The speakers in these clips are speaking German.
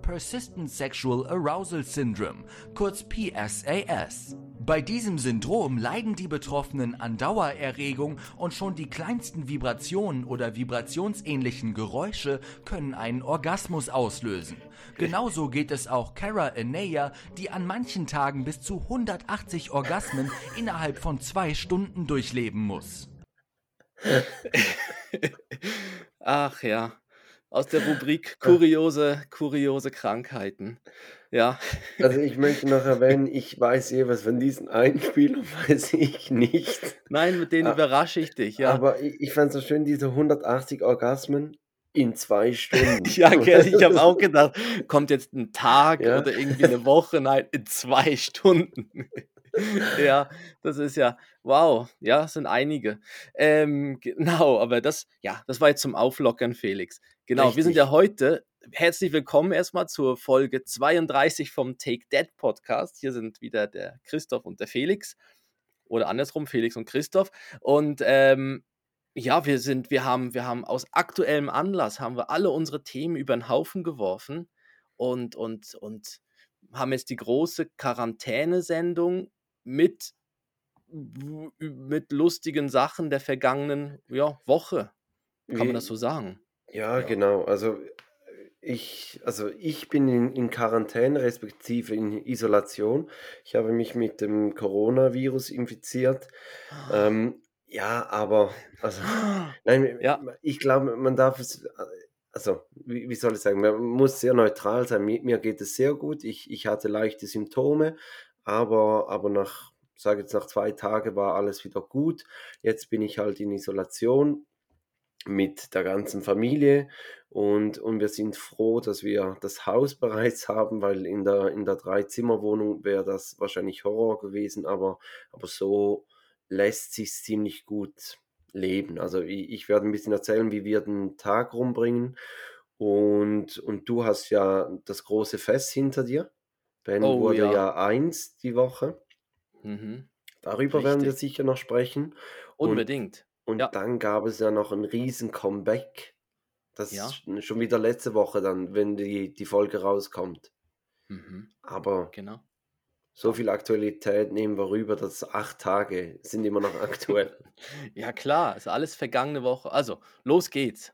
Persistent Sexual Arousal Syndrome, kurz PSAS. Bei diesem Syndrom leiden die Betroffenen an Dauererregung und schon die kleinsten Vibrationen oder vibrationsähnlichen Geräusche können einen Orgasmus auslösen. Genauso geht es auch Cara Enea, die an manchen Tagen bis zu 180 Orgasmen innerhalb von zwei Stunden durchleben muss. Ach ja aus der Rubrik kuriose, kuriose Krankheiten. Ja. Also ich möchte noch erwähnen, ich weiß eh was von diesen Einspielern, weiß ich nicht. Nein, mit denen überrasche ich dich, ja. Aber ich, ich fand es so schön, diese 180 Orgasmen in zwei Stunden. ja, gell, ich habe auch gedacht, kommt jetzt ein Tag ja. oder irgendwie eine Woche, nein, in zwei Stunden. ja, das ist ja, wow, ja, sind einige. Ähm, genau, aber das, ja, das war jetzt zum Auflockern, Felix. Genau, Richtig. wir sind ja heute, herzlich willkommen erstmal zur Folge 32 vom Take Dead Podcast. Hier sind wieder der Christoph und der Felix. Oder andersrum, Felix und Christoph. Und ähm, ja, wir sind, wir haben, wir haben aus aktuellem Anlass haben wir alle unsere Themen über den Haufen geworfen und, und, und haben jetzt die große Quarantänesendung mit, mit lustigen Sachen der vergangenen ja, Woche. Kann man das so sagen? Ja, Ja. genau. Also ich, also ich bin in, in Quarantäne, respektive in Isolation. Ich habe mich mit dem Coronavirus infiziert. Ähm, ja, aber, also, nein, Ja. ich glaube, man darf es, also, wie, wie soll ich sagen, man muss sehr neutral sein. Mir, mir geht es sehr gut. Ich, ich hatte leichte Symptome, aber, aber nach sage jetzt nach zwei Tagen war alles wieder gut. Jetzt bin ich halt in Isolation mit der ganzen Familie und, und wir sind froh, dass wir das Haus bereits haben, weil in der, in der Dreizimmerwohnung wäre das wahrscheinlich Horror gewesen, aber, aber so lässt sich ziemlich gut leben. Also ich, ich werde ein bisschen erzählen, wie wir den Tag rumbringen und, und du hast ja das große Fest hinter dir. Ben oh, wurde ja. ja eins die Woche. Mhm. Darüber werden wir sicher noch sprechen. Und, Unbedingt. und Ja. dann gab es ja noch ein riesen Comeback. Das Ja. ist schon wieder letzte Woche dann, wenn die, die Folge rauskommt. Mhm. Aber Genau. so viel Aktualität nehmen wir rüber, dass acht Tage sind immer noch aktuell. Ja klar, ist alles vergangene Woche. Also, los geht's.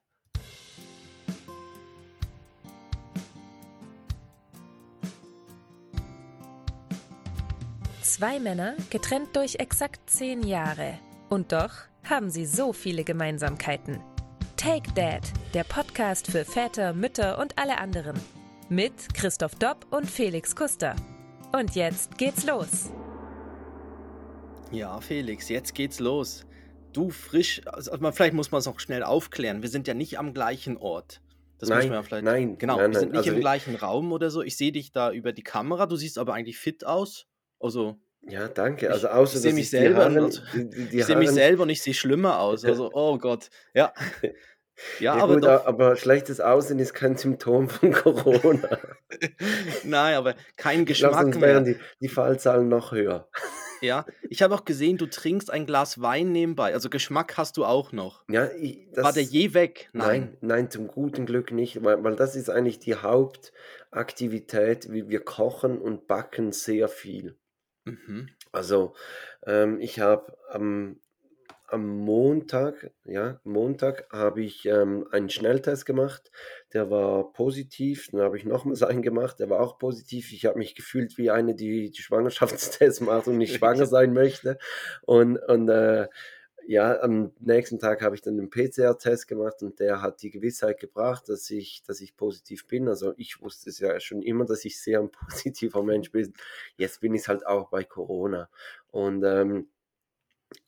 Zwei Männer, getrennt durch exakt zehn Jahre. Und doch haben sie so viele Gemeinsamkeiten. Take Dad, der Podcast für Väter, Mütter und alle anderen. Mit Christoph Dopp und Felix Kuster. Und jetzt geht's los. Ja, Felix, jetzt geht's los. Du frisch, also vielleicht muss man es auch schnell aufklären. Wir sind ja nicht am gleichen Ort. Das nein, muss man ja vielleicht. Nein, genau, nein, wir sind nicht also im gleichen Raum oder so. Ich sehe dich da über die Kamera. Du siehst aber eigentlich fit aus. Also, ja, danke. Also außer ich sehe mich selber, Haaren, also, die, die ich sehe mich selber und ich sehe schlimmer aus. Also, oh Gott, ja. Ja, ja aber, gut, doch, aber schlechtes Aussehen ist kein Symptom von Corona. Nein, aber kein Geschmack glaub, sonst wären die, die Fallzahlen noch höher. Ja, ich habe auch gesehen, du trinkst ein Glas Wein nebenbei. Also Geschmack hast du auch noch. Ja, ich, das, War der je weg? Nein. Nein, nein, zum guten Glück nicht, weil, weil das ist eigentlich die Hauptaktivität. Wir kochen und backen sehr viel. Mhm. Also ähm, ich habe am, am Montag, ja, Montag habe ich ähm, einen Schnelltest gemacht, der war positiv. Dann habe ich nochmals einen gemacht, der war auch positiv. Ich habe mich gefühlt wie eine, die die Schwangerschaftstests macht und nicht schwanger sein möchte. Und, und äh, ja, am nächsten Tag habe ich dann einen PCR-Test gemacht und der hat die Gewissheit gebracht, dass ich, dass ich positiv bin. Also ich wusste es ja schon immer, dass ich sehr ein positiver Mensch bin. Jetzt bin ich halt auch bei Corona. Und, ähm,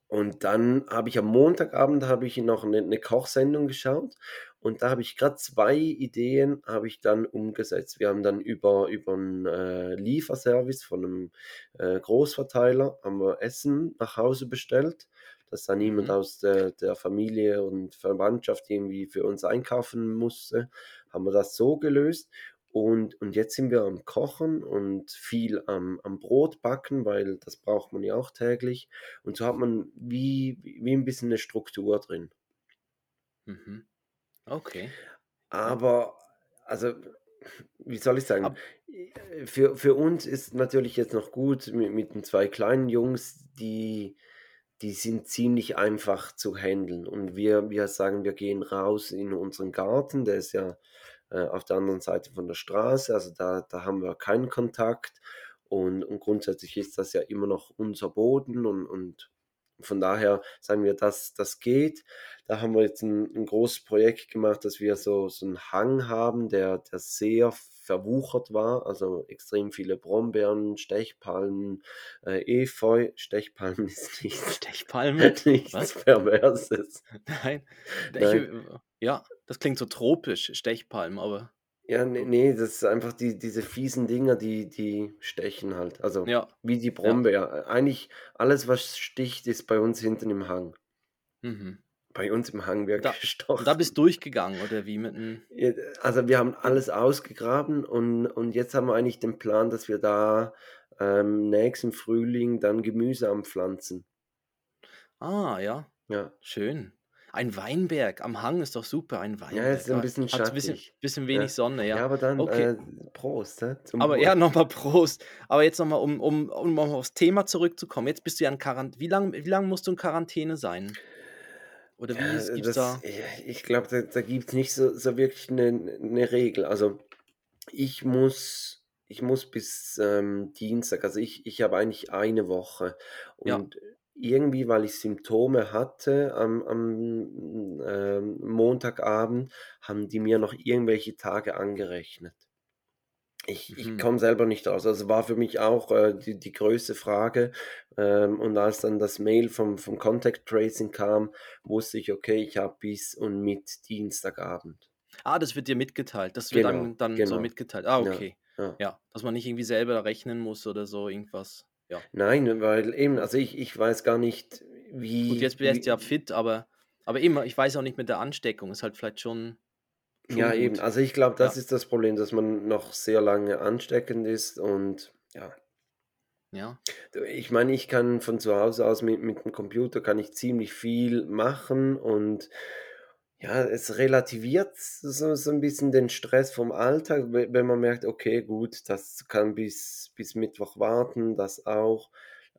und dann habe ich am Montagabend habe ich noch eine, eine Kochsendung geschaut und da habe ich gerade zwei Ideen habe ich dann umgesetzt. Wir haben dann über, über einen äh, Lieferservice von einem äh, Großverteiler haben wir Essen nach Hause bestellt dass da niemand mhm. aus der, der Familie und Verwandtschaft irgendwie für uns einkaufen musste, haben wir das so gelöst. Und, und jetzt sind wir am Kochen und viel am, am Brot backen, weil das braucht man ja auch täglich. Und so hat man wie, wie ein bisschen eine Struktur drin. Mhm. Okay. Aber, also wie soll ich sagen? Für, für uns ist natürlich jetzt noch gut mit, mit den zwei kleinen Jungs, die, die sind ziemlich einfach zu handeln. Und wir, wir sagen, wir gehen raus in unseren Garten, der ist ja äh, auf der anderen Seite von der Straße, also da, da haben wir keinen Kontakt. Und, und grundsätzlich ist das ja immer noch unser Boden und, und von daher sagen wir, dass das geht. Da haben wir jetzt ein, ein großes Projekt gemacht, dass wir so, so einen Hang haben, der, der sehr verwuchert war, also extrem viele Brombeeren, Stechpalmen, äh, Efeu. Stechpalmen ist nicht Stechpalmen? nichts Was? Perverses. Nein. Nein. Ich, ja, das klingt so tropisch, Stechpalmen, aber. Ja, nee, nee, das ist einfach die, diese fiesen Dinger, die, die stechen halt. Also Ja, wie die Brombeer. Eigentlich alles, was sticht, ist bei uns hinten im Hang. Mhm. Bei uns im Hang wird Da, gestochen. da bist du durchgegangen, oder wie mit einem. Ja, Also wir haben alles ausgegraben und, und jetzt haben wir eigentlich den Plan, dass wir da ähm, nächsten Frühling dann Gemüse anpflanzen. Ah, ja, Ja. schön. Ein Weinberg am Hang ist doch super, ein Ja, Weinberg. ist ein bisschen Hat ein bisschen, schattig. bisschen Ja. wenig Sonne, Ja, ja. aber dann Okay. äh, Prost? Zum Aber Wohl. ja, nochmal Prost. Aber jetzt nochmal, um, um, um aufs Thema zurückzukommen. Jetzt bist du ja in Quarantäne. Wie lange wie lang musst du in Quarantäne sein? Oder wie Ja, ist, gibt's das, da? ich, glaube, da, da gibt es nicht so, so wirklich eine, eine Regel. Also ich muss, ich muss bis ähm, Dienstag, also ich, ich habe eigentlich eine Woche. Ja. Und irgendwie, weil ich Symptome hatte am, am ähm, Montagabend, haben die mir noch irgendwelche Tage angerechnet. Ich, ich Mhm. komme selber nicht raus. Also war für mich auch äh, die, die größte Frage. Ähm, und als dann das Mail vom, vom Contact Tracing kam, wusste ich, okay, ich habe bis und mit Dienstagabend. Ah, das wird dir mitgeteilt. Das wird Genau, dann, dann so genau. mitgeteilt. Ah, Ja, okay. ja. Ja, dass man nicht irgendwie selber rechnen muss oder so, irgendwas. Ja. Nein, weil eben, also ich, ich weiß gar nicht, Gut, wie, jetzt wärst du ja fit, aber, aber immer, ich weiß auch nicht mit der Ansteckung. Ist halt vielleicht schon, ja eben, gut. also ich glaube, das Ja, ist das Problem, dass man noch sehr lange ansteckend ist und ja. ja. Ich meine, ich kann von zu Hause aus mit, mit dem Computer kann ich ziemlich viel machen und ja, es relativiert so, so ein bisschen den Stress vom Alltag, we- wenn man merkt, okay, gut, das kann bis, bis Mittwoch warten, das auch.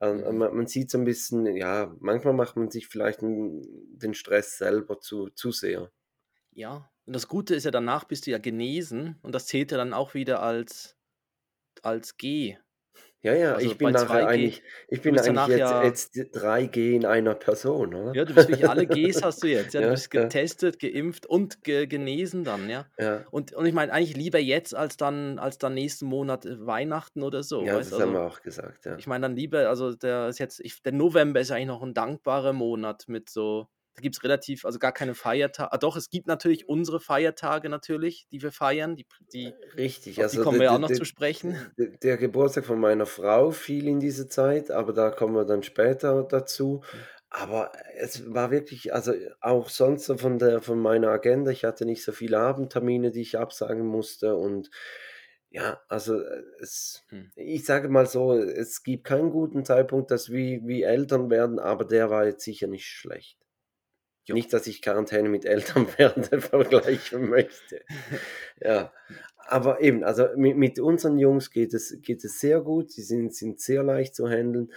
Ähm, Mhm. Man, man sieht so ein bisschen, ja, manchmal macht man sich vielleicht den Stress selber zu, zu sehr. Ja. Und das Gute ist ja, danach bist du ja genesen und das zählt ja dann auch wieder als, als G. Ja, ja, Also ich bin nachher 2G, eigentlich, ich du bin bist eigentlich jetzt, ja, jetzt 3G in einer Person, oder? ja, du bist wirklich alle Gs hast du jetzt. Ja, du Ja, bist ja, getestet, geimpft und ge genesen dann, ja. ja. Und, und ich meine eigentlich lieber jetzt als dann, als dann nächsten Monat äh, Weihnachten oder so, Ja, weißt das haben wir Also auch gesagt, ja. ich meine dann lieber, also der ist jetzt, ich, der November ist eigentlich noch ein dankbarer Monat mit so, da gibt es relativ, also gar keine Feiertage. Ah, doch, es gibt natürlich unsere Feiertage natürlich, die wir feiern, die, die, Richtig, auf die also kommen der, wir auch der, noch zu der, sprechen. der der Geburtstag von meiner Frau fiel in diese Zeit, aber da kommen wir dann später dazu. Mhm. Aber es war wirklich, also auch sonst so von der, von meiner Agenda, ich hatte nicht so viele Abendtermine, die ich absagen musste und ja, also äh, es, Hm. ich sage mal so, es gibt keinen guten Zeitpunkt, dass wir wie Eltern werden, aber der war jetzt sicher nicht schlecht. Jo. Nicht, dass ich Quarantäne mit Eltern werden vergleichen möchte. Ja, aber eben, also mit, mit unseren Jungs geht es, geht es sehr gut. Sie sind, sind sehr leicht zu handeln.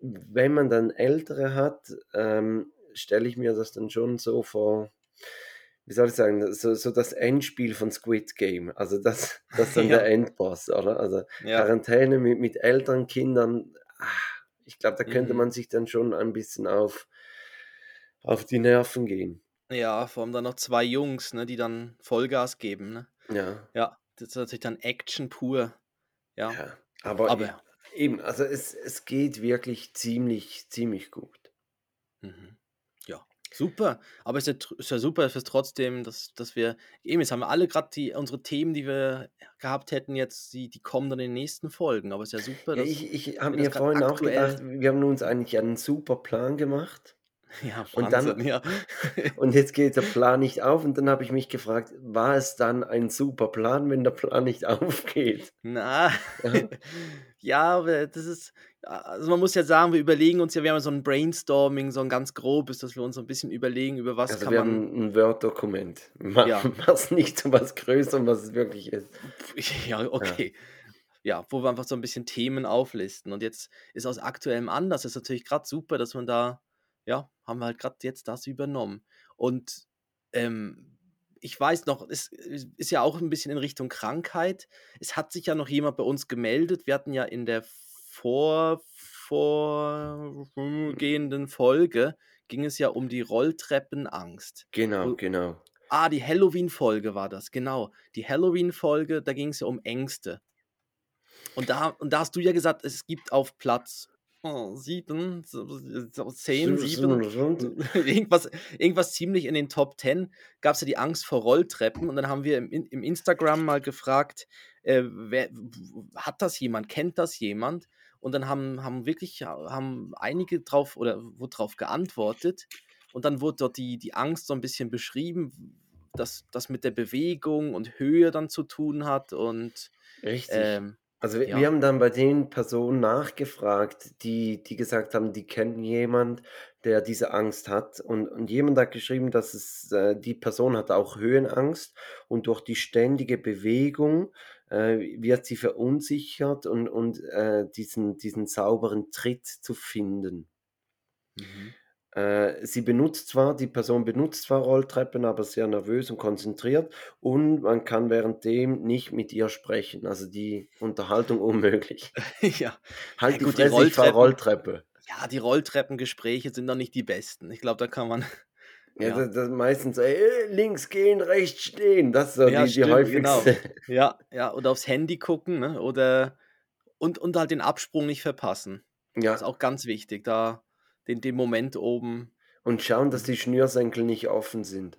Wenn man dann Ältere hat, ähm, stelle ich mir das dann schon so vor, wie soll ich sagen, so, so das Endspiel von Squid Game. Also das, das ist dann der Ja, Endboss, oder? Also ja. Quarantäne mit, mit älteren Kindern, ah, ich glaube, da könnte Mhm. man sich dann schon ein bisschen auf, auf die Nerven gehen. Ja, vor allem dann noch zwei Jungs, ne, die dann Vollgas geben, ne? Ja, Ja, das ist natürlich dann Action pur. Ja, ja. Aber e- aber eben, also es, es geht wirklich ziemlich, ziemlich gut. Mhm. Ja, super. Aber es ist ja, ist ja super fürs trotzdem, dass, dass wir, eben, jetzt haben wir alle gerade die, unsere Themen, die wir gehabt hätten, jetzt, die, die kommen dann in den nächsten Folgen. Aber es ist ja super, Ja, dass ich, ich habe mir vorhin auch gedacht, wir haben uns eigentlich einen super Plan gemacht. Ja, Und dann, Wahnsinn, ja. und jetzt geht der Plan nicht auf. Und dann habe ich mich gefragt, war es dann ein super Plan, wenn der Plan nicht aufgeht? Na, Ja, ja, das ist, also man muss ja sagen, wir überlegen uns ja, wir haben so ein Brainstorming, so ein ganz grobes, dass wir uns so ein bisschen überlegen, über was Also kann wir man. haben ein Word-Dokument. Ma- Ja. Mach's nicht so was größer, was es wirklich ist. Ja, okay. Ja, wo wir einfach so ein bisschen Themen auflisten. Und jetzt ist aus aktuellem Anlass, ist natürlich gerade super, dass man da, ja, haben wir halt gerade jetzt das übernommen. Und ähm, ich weiß noch, es ist ja auch ein bisschen in Richtung Krankheit. Es hat sich ja noch jemand bei uns gemeldet. Wir hatten ja in der vor, vorgehenden Folge ging es ja um die Rolltreppenangst. Genau, genau. Ah, die Halloween-Folge war das, genau. Die Halloween-Folge, da ging es ja um Ängste. Und da, und da hast du ja gesagt, es gibt auf Platz sieben, so- so zehn, sieben, irgendwas, irgendwas ziemlich in den Top 10 gab es ja die Angst vor Rolltreppen. Und dann haben wir im, im Instagram mal gefragt, äh, wer, hat das jemand, kennt das jemand? Und dann haben, haben wirklich haben einige drauf oder wurde drauf geantwortet. Und dann wurde dort die, die Angst so ein bisschen beschrieben, dass das mit der Bewegung und Höhe dann zu tun hat. Und Richtig. ähm, Also wir, ja. wir haben dann bei den Personen nachgefragt, die, die gesagt haben, die kennen jemand, der diese Angst hat. Und, und jemand hat geschrieben, dass es, äh, die Person hat auch Höhenangst und durch die ständige Bewegung äh, wird sie verunsichert und, und äh, diesen, diesen sauberen Tritt zu finden. mhm. Äh, sie benutzt zwar, die Person benutzt zwar Rolltreppen, aber sehr nervös und konzentriert und man kann währenddem nicht mit ihr sprechen. Also die Unterhaltung unmöglich. ja. Halt Ja, die gut, die Fresse, ich fahr Rolltreppen- Rolltreppe. ja, die Rolltreppengespräche sind doch nicht die besten. Ich glaube, da kann man. Ja, Ja. Das, das meistens so, äh, links gehen, rechts stehen. Das ist so Ja, die, die stimmt, häufigste. Ja, ja, oder aufs Handy gucken, ne? Oder und, und halt den Absprung nicht verpassen. Ja, Das ist auch ganz wichtig, da den, den Moment oben. und schauen, dass die Schnürsenkel nicht offen sind.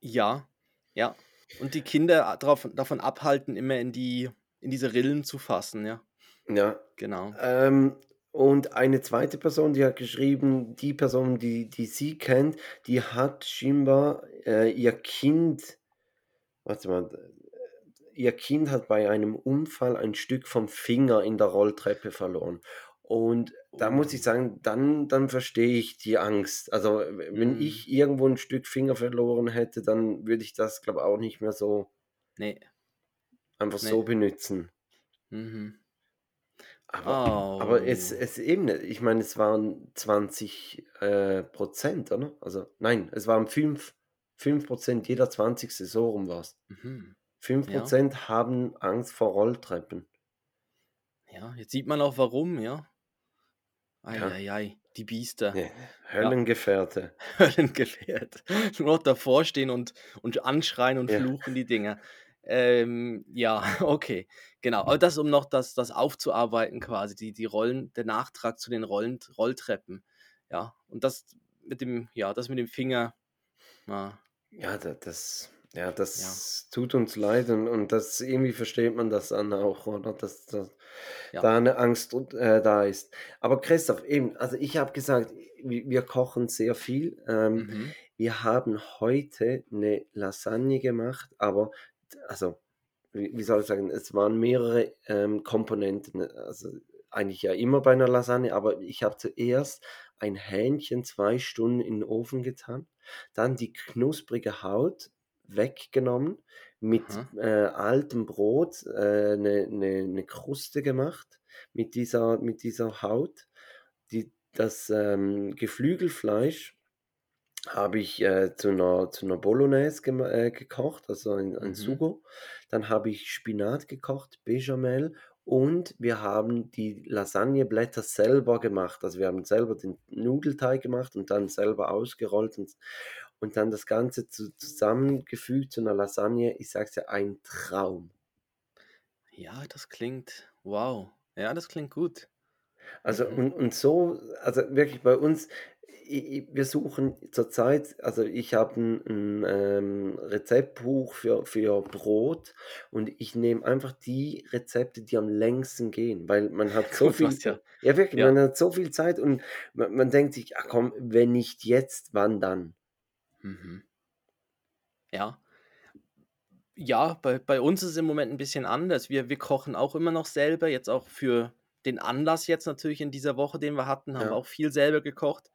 Ja, ja. Und die Kinder drauf, davon abhalten, immer in die, in diese Rillen zu fassen, ja. Ja, Genau. Ähm, und eine zweite Person, die hat geschrieben, die Person, die, die sie kennt, die hat scheinbar äh, ihr Kind, warte mal, äh, ihr Kind hat bei einem Unfall ein Stück vom Finger in der Rolltreppe verloren. Und da muss ich Oh. sagen, dann, dann verstehe ich die Angst. Also, wenn Mhm. ich irgendwo ein Stück Finger verloren hätte, dann würde ich das, glaube ich, auch nicht mehr so Nee. einfach Nee. so benutzen. Mhm. Aber, aber es, Oh. es eben, nicht. ich meine, es waren 20 äh, Prozent, oder? Also, nein, es waren 5, 5 Prozent, jeder 20. so rum war es. Mhm. 5 Ja. Prozent haben Angst vor Rolltreppen. Ja, jetzt sieht man auch warum, ja. Ja. Eieiei, die Biester. Ja, Höllengefährte. Höllengefährt. Nur noch davor stehen und, und anschreien und Ja. fluchen die Dinger. Ähm, ja, okay, genau. Aber das, um noch das, das aufzuarbeiten, quasi, die, die Rollen, der Nachtrag zu den Rollen, Rolltreppen. Ja, und das mit dem, ja, das mit dem Finger. Ja, Ja, da- das, ja, das tut uns leid und, und das irgendwie versteht man das dann auch, oder? Dass, dass Ja. da eine Angst äh, da ist. Aber Christoph, eben, also ich habe gesagt, wir, wir kochen sehr viel. Ähm, mhm. Wir haben heute eine Lasagne gemacht, aber also, wie, wie soll ich sagen, es waren mehrere ähm, Komponenten. Also eigentlich ja immer bei einer Lasagne, aber ich habe zuerst ein Hähnchen zwei Stunden in den Ofen getan, dann die knusprige Haut weggenommen, mit äh, altem Brot äh, eine, eine, eine Kruste gemacht mit dieser, mit dieser Haut. Die, das ähm, Geflügelfleisch habe ich äh, zu einer, zu einer Bolognese äh, gekocht, also ein, ein Mhm. Sugo. Dann habe ich Spinat gekocht, Bechamel und wir haben die Lasagneblätter selber gemacht. Also wir haben selber den Nudelteig gemacht und dann selber ausgerollt und, und dann das Ganze zu, zusammengefügt zu einer Lasagne. Ich sage es ja, ein Traum. Ja, das klingt, wow. Ja, das klingt gut. Also Mhm. und, und so, also wirklich bei uns, i- i- wir suchen zurzeit, also ich habe ein, ein ähm, Rezeptbuch für, für Brot und ich nehme einfach die Rezepte, die am längsten gehen, weil man hat so viel ja. Zeit. Ja, wirklich, Ja. man hat so viel Zeit und man, man denkt sich, ach komm, wenn nicht jetzt, wann dann? Mhm. Ja. Ja, bei, bei uns ist es im Moment ein bisschen anders. Wir, wir kochen auch immer noch selber, jetzt auch für, den Anlass jetzt natürlich in dieser Woche, den wir hatten, haben wir auch viel selber gekocht.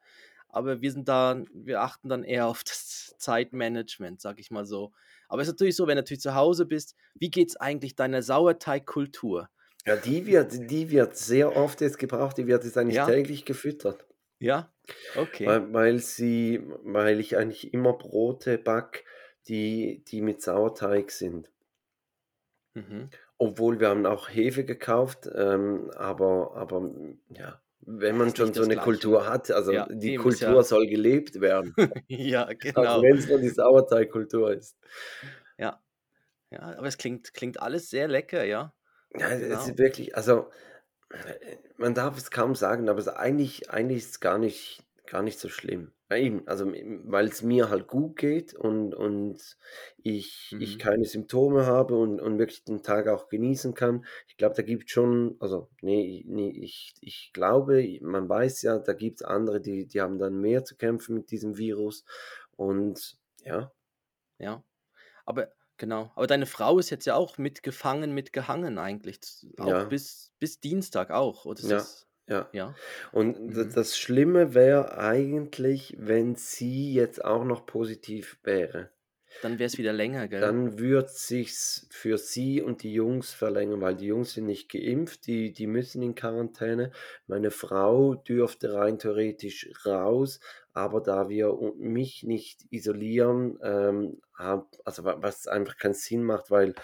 Aber wir sind da, wir achten dann eher auf das Zeitmanagement, sag ich mal so. Aber es ist natürlich so, wenn du natürlich zu Hause bist, wie geht es eigentlich deiner Sauerteigkultur? Ja, die wird, die wird sehr oft jetzt gebraucht, die wird jetzt eigentlich Ja, täglich gefüttert. ja, okay. Weil, weil sie, weil ich eigentlich immer Brote back, die, die mit Sauerteig sind. Mhm. Obwohl wir haben auch Hefe gekauft, ähm, aber, aber ja, wenn man schon so eine Gleiche. Kultur hat, also Ja, die Kultur ja. soll gelebt werden, Ja, auch genau. wenn es nur die Sauerteigkultur ist. Ja, ja, aber es klingt, klingt alles sehr lecker, ja. Ja, es Genau. ist wirklich, also man darf es kaum sagen, aber es eigentlich, eigentlich ist es gar nicht, gar nicht so schlimm. Eben, also weil es mir halt gut geht und, und ich, ich Mhm. keine Symptome habe und, und wirklich den Tag auch genießen kann. Ich glaube, da gibt es schon, also nee, nee ich, ich glaube, man weiß ja, da gibt es andere, die, die haben dann mehr zu kämpfen mit diesem Virus. Und ja, Ja. Aber genau. Aber deine Frau ist jetzt ja auch mitgefangen, mitgehangen eigentlich. Auch ja, bis, bis Dienstag auch. Oder ja, das, ja. ja? Und Mhm. das Schlimme wäre eigentlich, wenn sie jetzt auch noch positiv wäre. Dann wäre es wieder länger, gell? Dann würde sich's für sie und die Jungs verlängern, weil die Jungs sind nicht geimpft, die, die müssen in Quarantäne. Meine Frau dürfte rein theoretisch raus, aber da wir mich nicht isolieren, ähm, hab, also wa- was einfach keinen Sinn macht, weil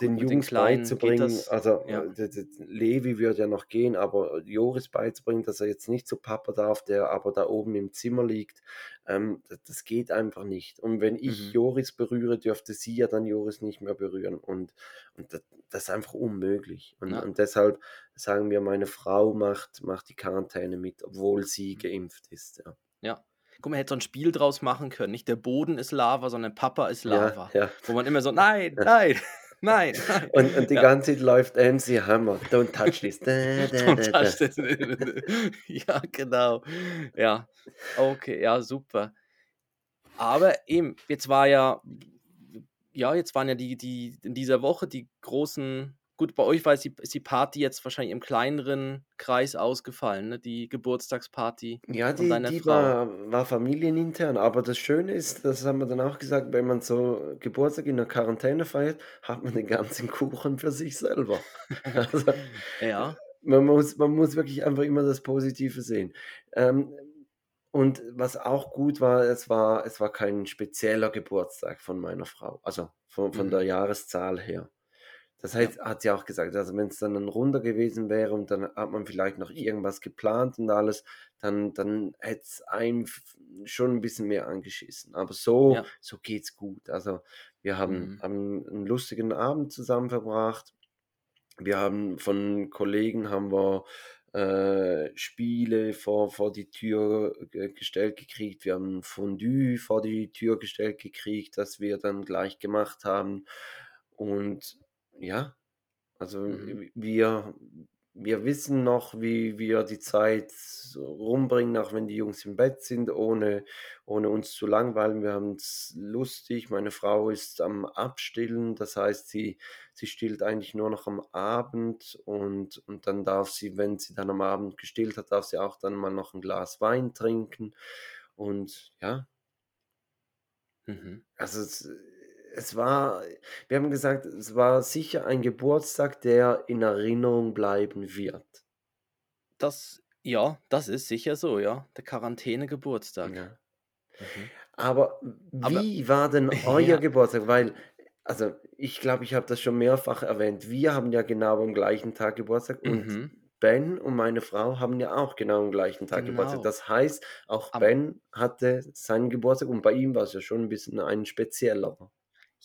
den den Jungs geht beizubringen, also Ja. äh, Levi würde ja noch gehen, aber Joris beizubringen, dass er jetzt nicht zu Papa darf, der aber da oben im Zimmer liegt, ähm, das, geht einfach nicht. Und wenn ich Mhm. Joris berühre, dürfte sie ja dann Joris nicht mehr berühren. Und, und das, das ist einfach unmöglich. Und, Ja. und deshalb sagen wir, meine Frau macht, macht die Quarantäne mit, obwohl sie Mhm. geimpft ist. Ja, Ja. Guck mal, hätte so ein Spiel draus machen können. Nicht der Boden ist Lava, sondern Papa ist Lava. ja. Wo man immer so, nein, nein, nein, nein. Und, und die Ja. ganze Zeit läuft MC Hammer. Don't touch this. Da, da, Don't da, da. touch this. ja, genau. Ja, okay, ja, super. Aber eben, jetzt war ja, ja, jetzt waren ja die, die in dieser Woche die großen, gut, bei euch war die, ist die Party jetzt wahrscheinlich im kleineren Kreis ausgefallen, ne? Die Geburtstagsparty Ja, von die, deiner die Frau. war, war familienintern, aber das Schöne ist, das haben wir dann auch gesagt, wenn man so Geburtstag in der Quarantäne feiert, hat man den ganzen Kuchen für sich selber. Also, Ja, man muss, man muss wirklich einfach immer das Positive sehen. Ähm, und was auch gut war, es war, es war kein spezieller Geburtstag von meiner Frau, also von, von der mhm. Jahreszahl her. Das Ja, heißt, hat sie auch gesagt, also wenn es dann ein Runder gewesen wäre und dann hat man vielleicht noch irgendwas geplant und alles, dann, dann hätte es einem schon ein bisschen mehr angeschissen. Aber so, ja, so geht's gut. Also wir haben, mhm. haben einen lustigen Abend zusammen verbracht. Wir haben von Kollegen haben wir äh, Spiele vor, vor die Tür ge- gestellt gekriegt. Wir haben Fondue vor die Tür gestellt gekriegt, das wir dann gleich gemacht haben. Und ja, also Mhm. wir, wir wissen noch, wie wir die Zeit rumbringen, auch wenn die Jungs im Bett sind, ohne, ohne uns zu langweilen. Wir haben es lustig. Meine Frau ist am Abstillen, das heißt, sie, sie stillt eigentlich nur noch am Abend und, und dann darf sie, wenn sie dann am Abend gestillt hat, darf sie auch dann mal noch ein Glas Wein trinken. Und ja, Mhm. also es, es war, wir haben gesagt, es war sicher ein Geburtstag, der in Erinnerung bleiben wird. Das, ja, das ist sicher so, ja. Der Quarantäne-Geburtstag. Ja. Mhm. Aber Aber, wie war denn euer ja, Geburtstag? Weil, also ich glaube, ich habe das schon mehrfach erwähnt. Wir haben ja genau am gleichen Tag Geburtstag und mhm. Ben und meine Frau haben ja auch genau am gleichen Tag Geburtstag. Genau. Das heißt, auch Aber Ben hatte seinen Geburtstag und bei ihm war es ja schon ein bisschen ein spezieller.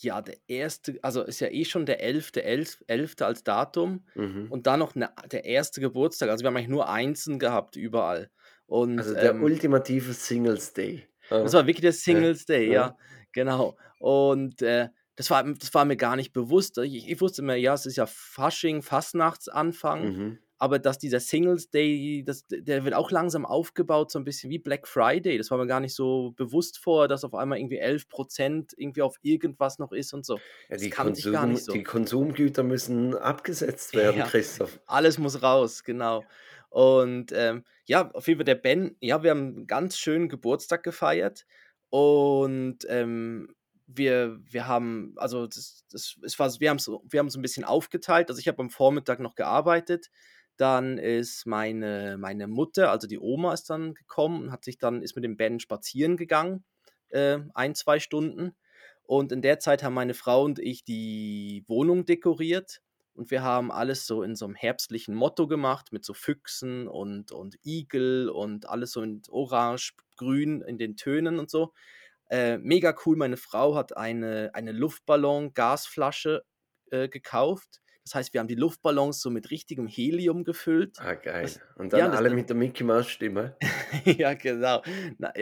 Ja, der erste, also ist ja eh schon der 11. 11. 11. als Datum Mhm. und dann noch ne, der erste Geburtstag. Also wir haben eigentlich nur Einsen gehabt überall. Und Also der ähm, ultimative Singles Day. das Ja, war wirklich der ja, Singles Day, ja. ja, genau. Und äh, das war, das war mir gar nicht bewusst. Ich, ich wusste immer, ja, es ist ja Fasching, Fastnachtsanfang. Mhm. Aber dass dieser Singles Day, das, der wird auch langsam aufgebaut, so ein bisschen wie Black Friday. Das war mir gar nicht so bewusst vor, dass auf einmal irgendwie 11% irgendwie auf irgendwas noch ist und so. Ja, die, Konsum, so. die, Konsumgüter müssen abgesetzt werden, ja, Christoph. Alles muss raus, genau. Und ähm, ja, auf jeden Fall der Ben, ja, wir haben einen ganz schönen Geburtstag gefeiert und ähm, wir, wir haben, also das, das, es war, wir haben es wir ein bisschen aufgeteilt. Also ich habe am Vormittag noch gearbeitet dann ist meine, meine Mutter, also die Oma, ist dann gekommen und hat sich dann, ist mit dem Ben spazieren gegangen, äh, ein, zwei Stunden. Und in der Zeit haben meine Frau und ich die Wohnung dekoriert. Und wir haben alles so in so einem herbstlichen Motto gemacht, mit so Füchsen und, und Igel und alles so in Orange, Grün in den Tönen und so. Äh, mega cool. Meine Frau hat eine, eine Luftballon-Gasflasche äh, gekauft das heißt, wir haben die Luftballons so mit richtigem Helium gefüllt. Ah, geil. Und dann ja, alle mit der Mickey Mouse Stimme. ja, genau.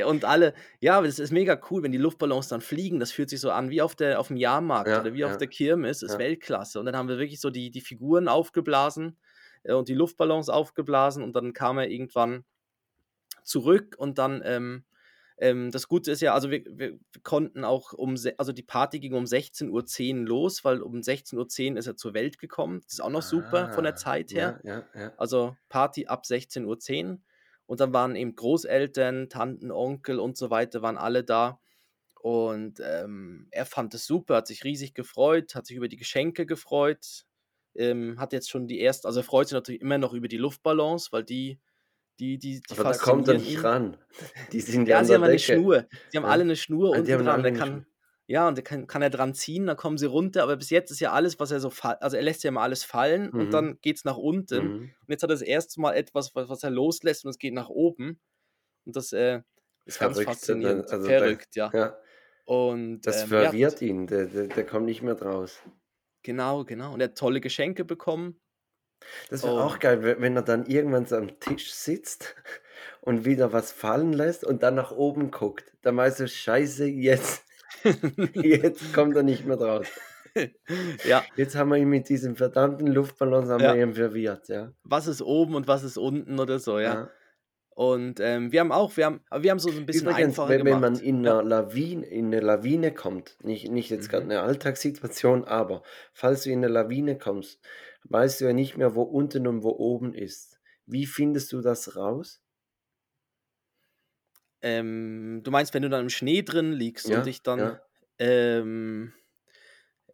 Und alle, ja, das ist mega cool, wenn die Luftballons dann fliegen. Das fühlt sich so an wie auf, der, auf dem Jahrmarkt ja, oder wie ja. auf der Kirmes. Das ist Weltklasse. Und dann haben wir wirklich so die, die Figuren aufgeblasen äh, und die Luftballons aufgeblasen. Und dann kam er irgendwann zurück und dann ähm, das Gute ist ja, also wir, wir, konnten auch um, also die Party ging um 16.10 Uhr los, weil um 16.10 Uhr ist er zur Welt gekommen. Das ist auch noch ah, super von der ah, Zeit her. Ja, ja, ja. Also Party ab 16.10 Uhr. Und dann waren eben Großeltern, Tanten, Onkel und so weiter, waren alle da. Und ähm, er fand es super, hat sich riesig gefreut, hat sich über die Geschenke gefreut. Ähm, hat jetzt schon die erste, also er freut sich natürlich immer noch über die Luftballons, weil die die, die, die Aber da kommt er nicht ran. Die sind ja, ja sie haben Decke. eine Schnur. Sie haben ja. alle eine Schnur ah, unten dran. Der kann, ja, und der kann, kann er dran ziehen, dann kommen sie runter. Aber bis jetzt ist ja alles, was er so also er lässt ja mal alles fallen mhm. und dann geht es nach unten. Mhm. Und jetzt hat er das erste Mal etwas, was, was er loslässt und es geht nach oben. Und das äh, ist Verrückt, ganz faszinierend. Also Verrückt, der, ja. ja. Und, das ähm, verwirrt ja, ihn, der, der, der kommt nicht mehr draus. Genau, genau. Und er hat tolle Geschenke bekommen. Das wäre auch geil, wenn er dann irgendwann so am Tisch sitzt und wieder was fallen lässt und dann nach oben guckt. Dann weißt du, scheiße, jetzt, jetzt kommt er nicht mehr draus. ja. Jetzt haben wir ihn mit diesem verdammten Luftballon haben ja. wir ihn verwirrt, ja. Was ist oben und was ist unten oder so, ja. ja. Und ähm, wir haben auch, wir haben, wir haben so ein bisschen Übrigens, einfacher wenn, wenn man in eine Lawine, in eine Lawine kommt, nicht, nicht jetzt mhm. gerade eine Alltagssituation, aber falls du in eine Lawine kommst, weißt du ja nicht mehr, wo unten und wo oben ist. Wie findest du das raus? Ähm, du meinst, wenn du dann im Schnee drin liegst ja, und dich dann ja. ähm,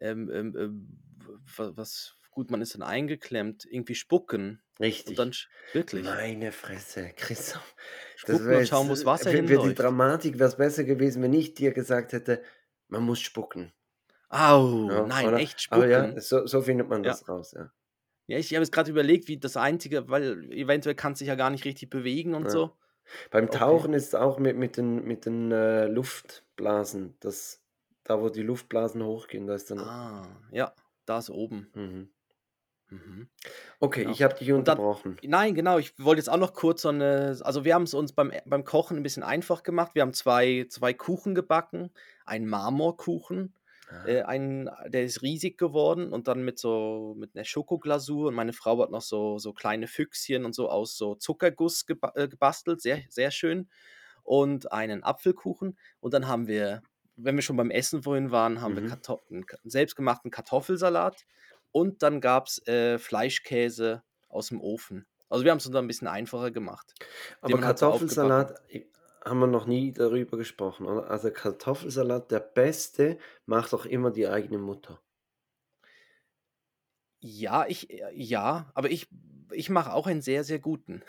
ähm, ähm, ähm was gut, man ist dann eingeklemmt, irgendwie spucken. Richtig. Und dann wirklich. Meine Fresse, Christoph. Spucken und schauen, wo das Wasser für, hinläuft. Für die Dramatik wäre es besser gewesen, wenn ich dir gesagt hätte, man muss spucken. Au, ja, nein, oder? echt spucken. Aber ja, so, so findet man das raus, ja. Ja, ich habe jetzt gerade überlegt, wie das Einzige, weil eventuell kannst du dich ja gar nicht richtig bewegen und ja. so. Beim Tauchen okay. ist es auch mit, mit den, mit den äh, Luftblasen, das, da wo die Luftblasen hochgehen, da ist dann. Ah, ja, da ist oben. Mhm. Mhm. Okay, genau. ich habe dich unterbrochen. Dann, nein, genau, ich wollte jetzt auch noch kurz so eine, also wir haben es uns beim, beim Kochen ein bisschen einfach gemacht. Wir haben zwei, zwei Kuchen gebacken, einen Marmorkuchen äh, einen, der ist riesig geworden und dann mit so mit einer Schokoglasur und meine Frau hat noch so, so kleine Füchschen und so aus so Zuckerguss geba äh, gebastelt, sehr, sehr schön. Und einen Apfelkuchen. Und dann haben wir, wenn wir schon beim Essen vorhin waren, haben mhm. wir Kartoff einen selbstgemachten Kartoffelsalat und dann gab es äh, Fleischkäse aus dem Ofen. Also wir haben es uns ein bisschen einfacher gemacht. Aber Kartoffelsalat, haben wir noch nie darüber gesprochen, oder? Also Kartoffelsalat, der beste, macht doch immer die eigene Mutter. Ja, ich, äh, ja, aber ich, ich mache auch einen sehr, sehr guten.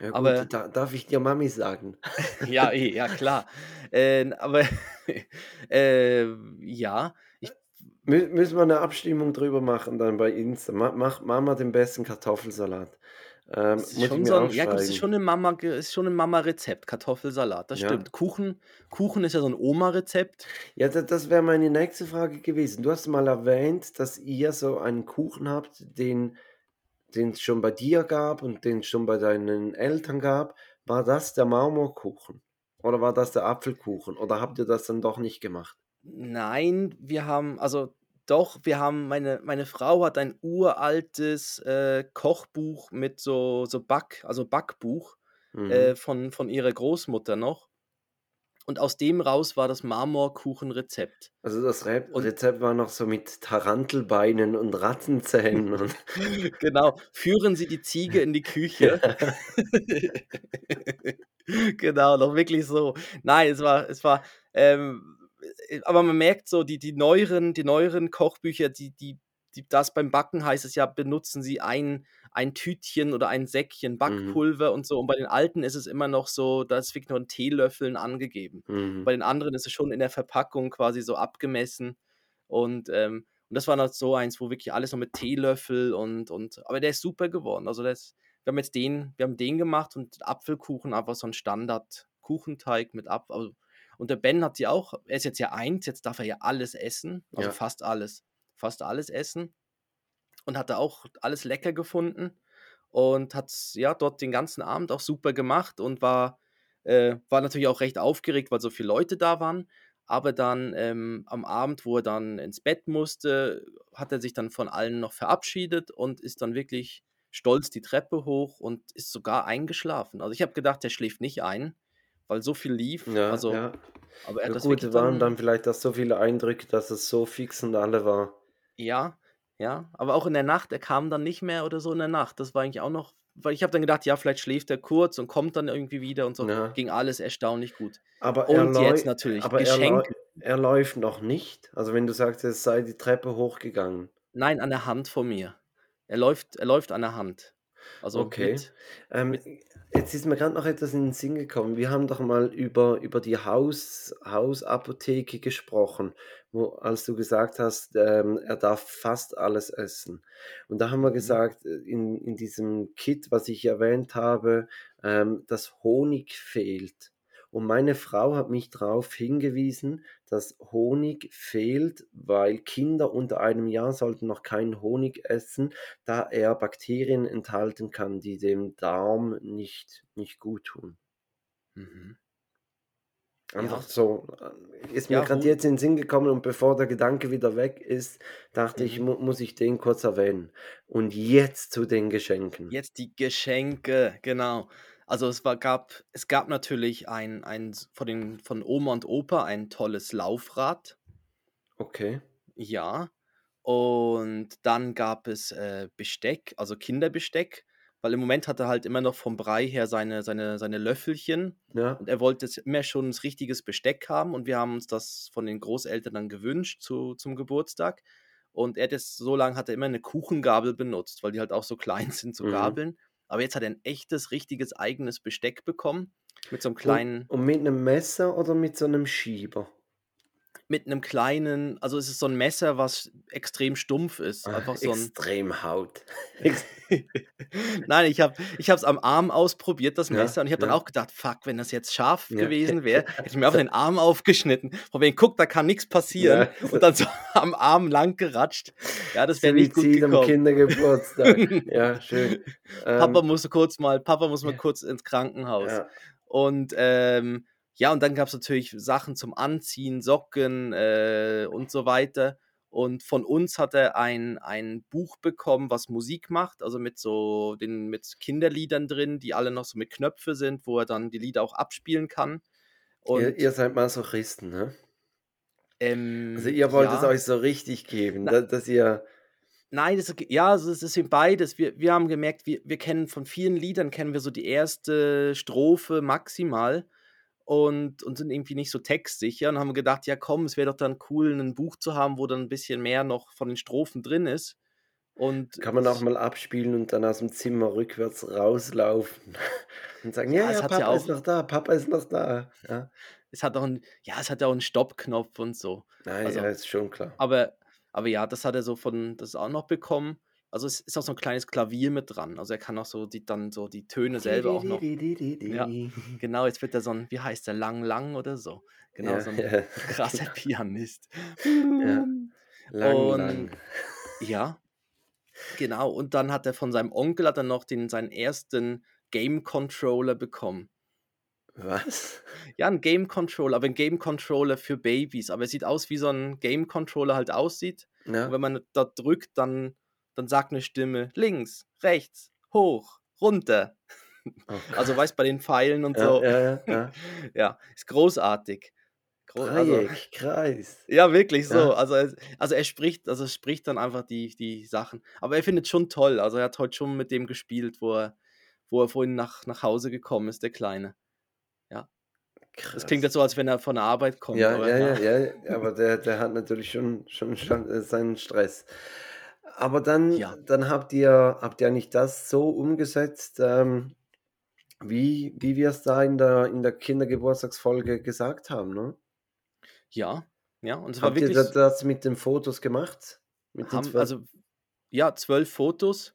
Ja, gut, aber da, darf ich dir Mami sagen? ja, eh, ja, klar. Äh, aber äh, ja, ich, müssen wir eine Abstimmung drüber machen dann bei Insta. Mach Mama den besten Kartoffelsalat. Ähm, ist schon so ein, ja, das ist schon ein Mama, ist schon ein Mama-Rezept, Kartoffelsalat, das ja. stimmt. Kuchen, Kuchen ist ja so ein Oma-Rezept. Ja, das, das wäre meine nächste Frage gewesen. Du hast mal erwähnt, dass ihr so einen Kuchen habt, den es schon bei dir gab und den es schon bei deinen Eltern gab. War das der Marmorkuchen? Oder war das der Apfelkuchen? Oder habt ihr das dann doch nicht gemacht? Nein, wir haben, also Doch, wir haben meine meine Frau hat ein uraltes, äh, Kochbuch mit so so Back also Backbuch, Mhm. äh, von von ihrer Großmutter noch. Und aus dem raus war das Marmorkuchenrezept. Also das Rep Und Rezept war noch so mit Tarantelbeinen und Rattenzähnen und Genau, führen Sie die Ziege in die Küche. Genau, noch wirklich so. Nein, es war es war, ähm, äh aber man merkt so, die die neueren die neueren Kochbücher, die die die das beim Backen heißt es ja, benutzen sie ein ein Tütchen oder ein Säckchen Mhm. Backpulver und so. Und bei den alten ist es immer noch so, da ist wirklich nur in Teelöffeln angegeben. Mhm. Bei den anderen ist es schon in der Verpackung quasi so abgemessen. Und, ähm und das war halt so eins, wo wirklich alles noch mit Teelöffel und und aber der ist super geworden. Also, ist wir haben jetzt den wir haben den gemacht und Apfelkuchen, einfach so 'n Standard-Kuchenteig mit Apf also und der Ben hat die auch er ist jetzt ja 1, jetzt darf er ja alles essen, also Ja. fast alles fast alles essen und hat da auch alles lecker gefunden und hat's, ja, dort den ganzen Abend auch super gemacht und war äh, war natürlich auch recht aufgeregt, weil so viele Leute da waren. Aber dann, ähm, am Abend, wo er dann ins Bett musste, hat er sich dann von allen noch verabschiedet und ist dann wirklich stolz die Treppe hoch und ist sogar eingeschlafen. Also, ich habe gedacht, der schläft nicht ein, weil so viel lief. Ja, Also, ja. aber er Ja das gut, waren dann vielleicht auch so viele Eindrücke, dass es so fix und alle war. Ja, ja, aber auch in der Nacht, er kam dann nicht mehr oder so in der Nacht. Das war eigentlich auch noch weil ich habe dann gedacht, ja, vielleicht schläft er kurz und kommt dann irgendwie wieder und so. Ja. Ging alles erstaunlich gut. Aber er Und jetzt läu natürlich aber er läu Geschenke. er läuft noch nicht? Also, wenn du sagst, es sei die Treppe hochgegangen? Nein, an der Hand von mir. Er läuft er läuft an der Hand. Also, Okay. mit Ähm, jetzt ist mir grad noch etwas in den Sinn gekommen. Wir haben doch mal über über die Haus Hausapotheke gesprochen, wo als du gesagt hast, ähm, er darf fast alles essen. Und da haben wir Mhm. gesagt, äh, in in diesem Kit, was ich erwähnt habe, ähm, dass Honig fehlt. Und meine Frau hat mich drauf hingewiesen, dass Honig fehlt, weil Kinder unter einem Jahr sollten noch keinen Honig essen, da er Bakterien enthalten kann, die dem Darm nicht nicht guttun. Mhm. Einfach Ja. so, äh, ist mir Ja, grad Hu jetzt in den Sinn gekommen und bevor der Gedanke wieder weg ist, dachte ich, Mhm. mu muss ich den kurz erwähnen. Und jetzt zu den Geschenken. Jetzt die Geschenke, genau. Also, es war gab es gab natürlich ein ein von den von Oma und Opa ein tolles Laufrad. Okay. Ja. Und dann gab es, äh, Besteck, also Kinderbesteck, weil im Moment hat er halt immer noch vom Brei her seine seine seine Löffelchen Ja. und er wollte jetzt immer schon 'n richtiges Besteck haben und wir haben uns das von den Großeltern dann gewünscht zu zum Geburtstag. Und er hat jetzt so lang hat er immer 'ne Kuchengabel benutzt, weil die halt auch so klein sind, so Mhm. Gabeln. Aber jetzt hat er 'n echtes, richtiges eigenes Besteck bekommen mit so 'nem Und kleinen und mit 'nem Messer oder mit so 'nem Schieber? Mit 'nem kleinen also, es ist so 'n Messer, was extrem stumpf ist. Ah, Einfach so 'n extrem Haut. Nein, ich habe ich es am Arm ausprobiert, das Ja, Messer, und ich habe dann ja. auch gedacht: „Fuck, wenn das jetzt scharf Ja. gewesen wäre, hätte ich mir einfach den Arm aufgeschnitten.“ Von wegen: „Guck, da kann nix passieren.“ Ja. Und dann so am Arm lang geratscht. Ja, das wäre nicht gut Suizid am gekommen. Kindergeburtstag. Ja, schön. Papa Ähm musste kurz mal Papa muss mal Ja. kurz ins Krankenhaus. Ja. Und, ähm, ja, und dann gab's natürlich Sachen zum Anziehen, Socken, äh, und so weiter. Und von uns hat er ein ein Buch bekommen, was Musik macht, also mit so den mit Kinderliedern drin, die alle noch so mit Knöpfe sind, wo er dann die Lieder auch abspielen kann. Ihr Und ihr seid Masochisten, ne? Also, Ähm, ihr wollt es ja. euch so richtig geben, Na da dass ihr Nein, das ja, also, es ist eben beides. Wir wir haben gemerkt, wir wir kennen von vielen Liedern kennen wir so die erste Strophe maximal und und sind irgendwie nicht so textsicher und haben gedacht: „Ja komm, es wäre doch dann cool, 'nen Buch zu haben, wo dann 'n bisschen mehr noch von den Strophen drin ist.“ Und Kann man auch mal abspielen und dann aus'm Zimmer rückwärts rauslaufen und sagen: „Ja, Ja, es ja, hat ja Papa ist auch noch da, Papa ist noch da.“ Ja. es hat auch 'n ja, es hat ja auch 'n Stoppknopf und so. Nein, Also ja, ist schon klar. aber aber ja, das hat er so von das auch noch bekommen. Also, es ist auch so 'n kleines Klavier mit dran. Also, er kann auch so die dann so die Töne selber auch noch ja, genau, jetzt wird er so 'n wie heißt der? Lang Lang oder so. Genau, Ja, so 'n ja. krasser Pianist. Ja. Lang, Und lang. ja, genau. Und dann hat er von seinem Onkel hat er noch den seinen ersten Game Controller bekommen. Was? Ja, ein Game Controller, aber ein Game Controller für Babys. Aber er sieht aus, wie so ein Game Controller halt aussieht. Ja. Und wenn man da drückt, dann, dann sagt eine Stimme links, rechts, hoch, runter. Oh also weißt bei den Pfeilen und ja, so. Ja, ja, ja. ist großartig. Dreieck, also, Kreis. Ja, wirklich so. Also, er, also er spricht, also er spricht dann einfach die, die Sachen. Aber er findet schon toll. Also er hat heute schon mit dem gespielt, wo er, wo er vorhin nach, nach Hause gekommen ist, der Kleine. Ja. Krass. Das klingt jetzt so, als wenn er von der Arbeit kommt. Ja, ja, ja, ja, ja, aber der, der hat natürlich schon, schon, schon äh, seinen Stress. Aber dann, ja. dann habt ihr, habt ihr nicht das so umgesetzt, ähm, wie, wie wir es da in der, in der Kindergeburtstagsfolge gesagt haben, ne? Ja, ja, und es war Habt ihr wirklich, das mit den Fotos gemacht? Mit haben, also, ja, zwölf Fotos.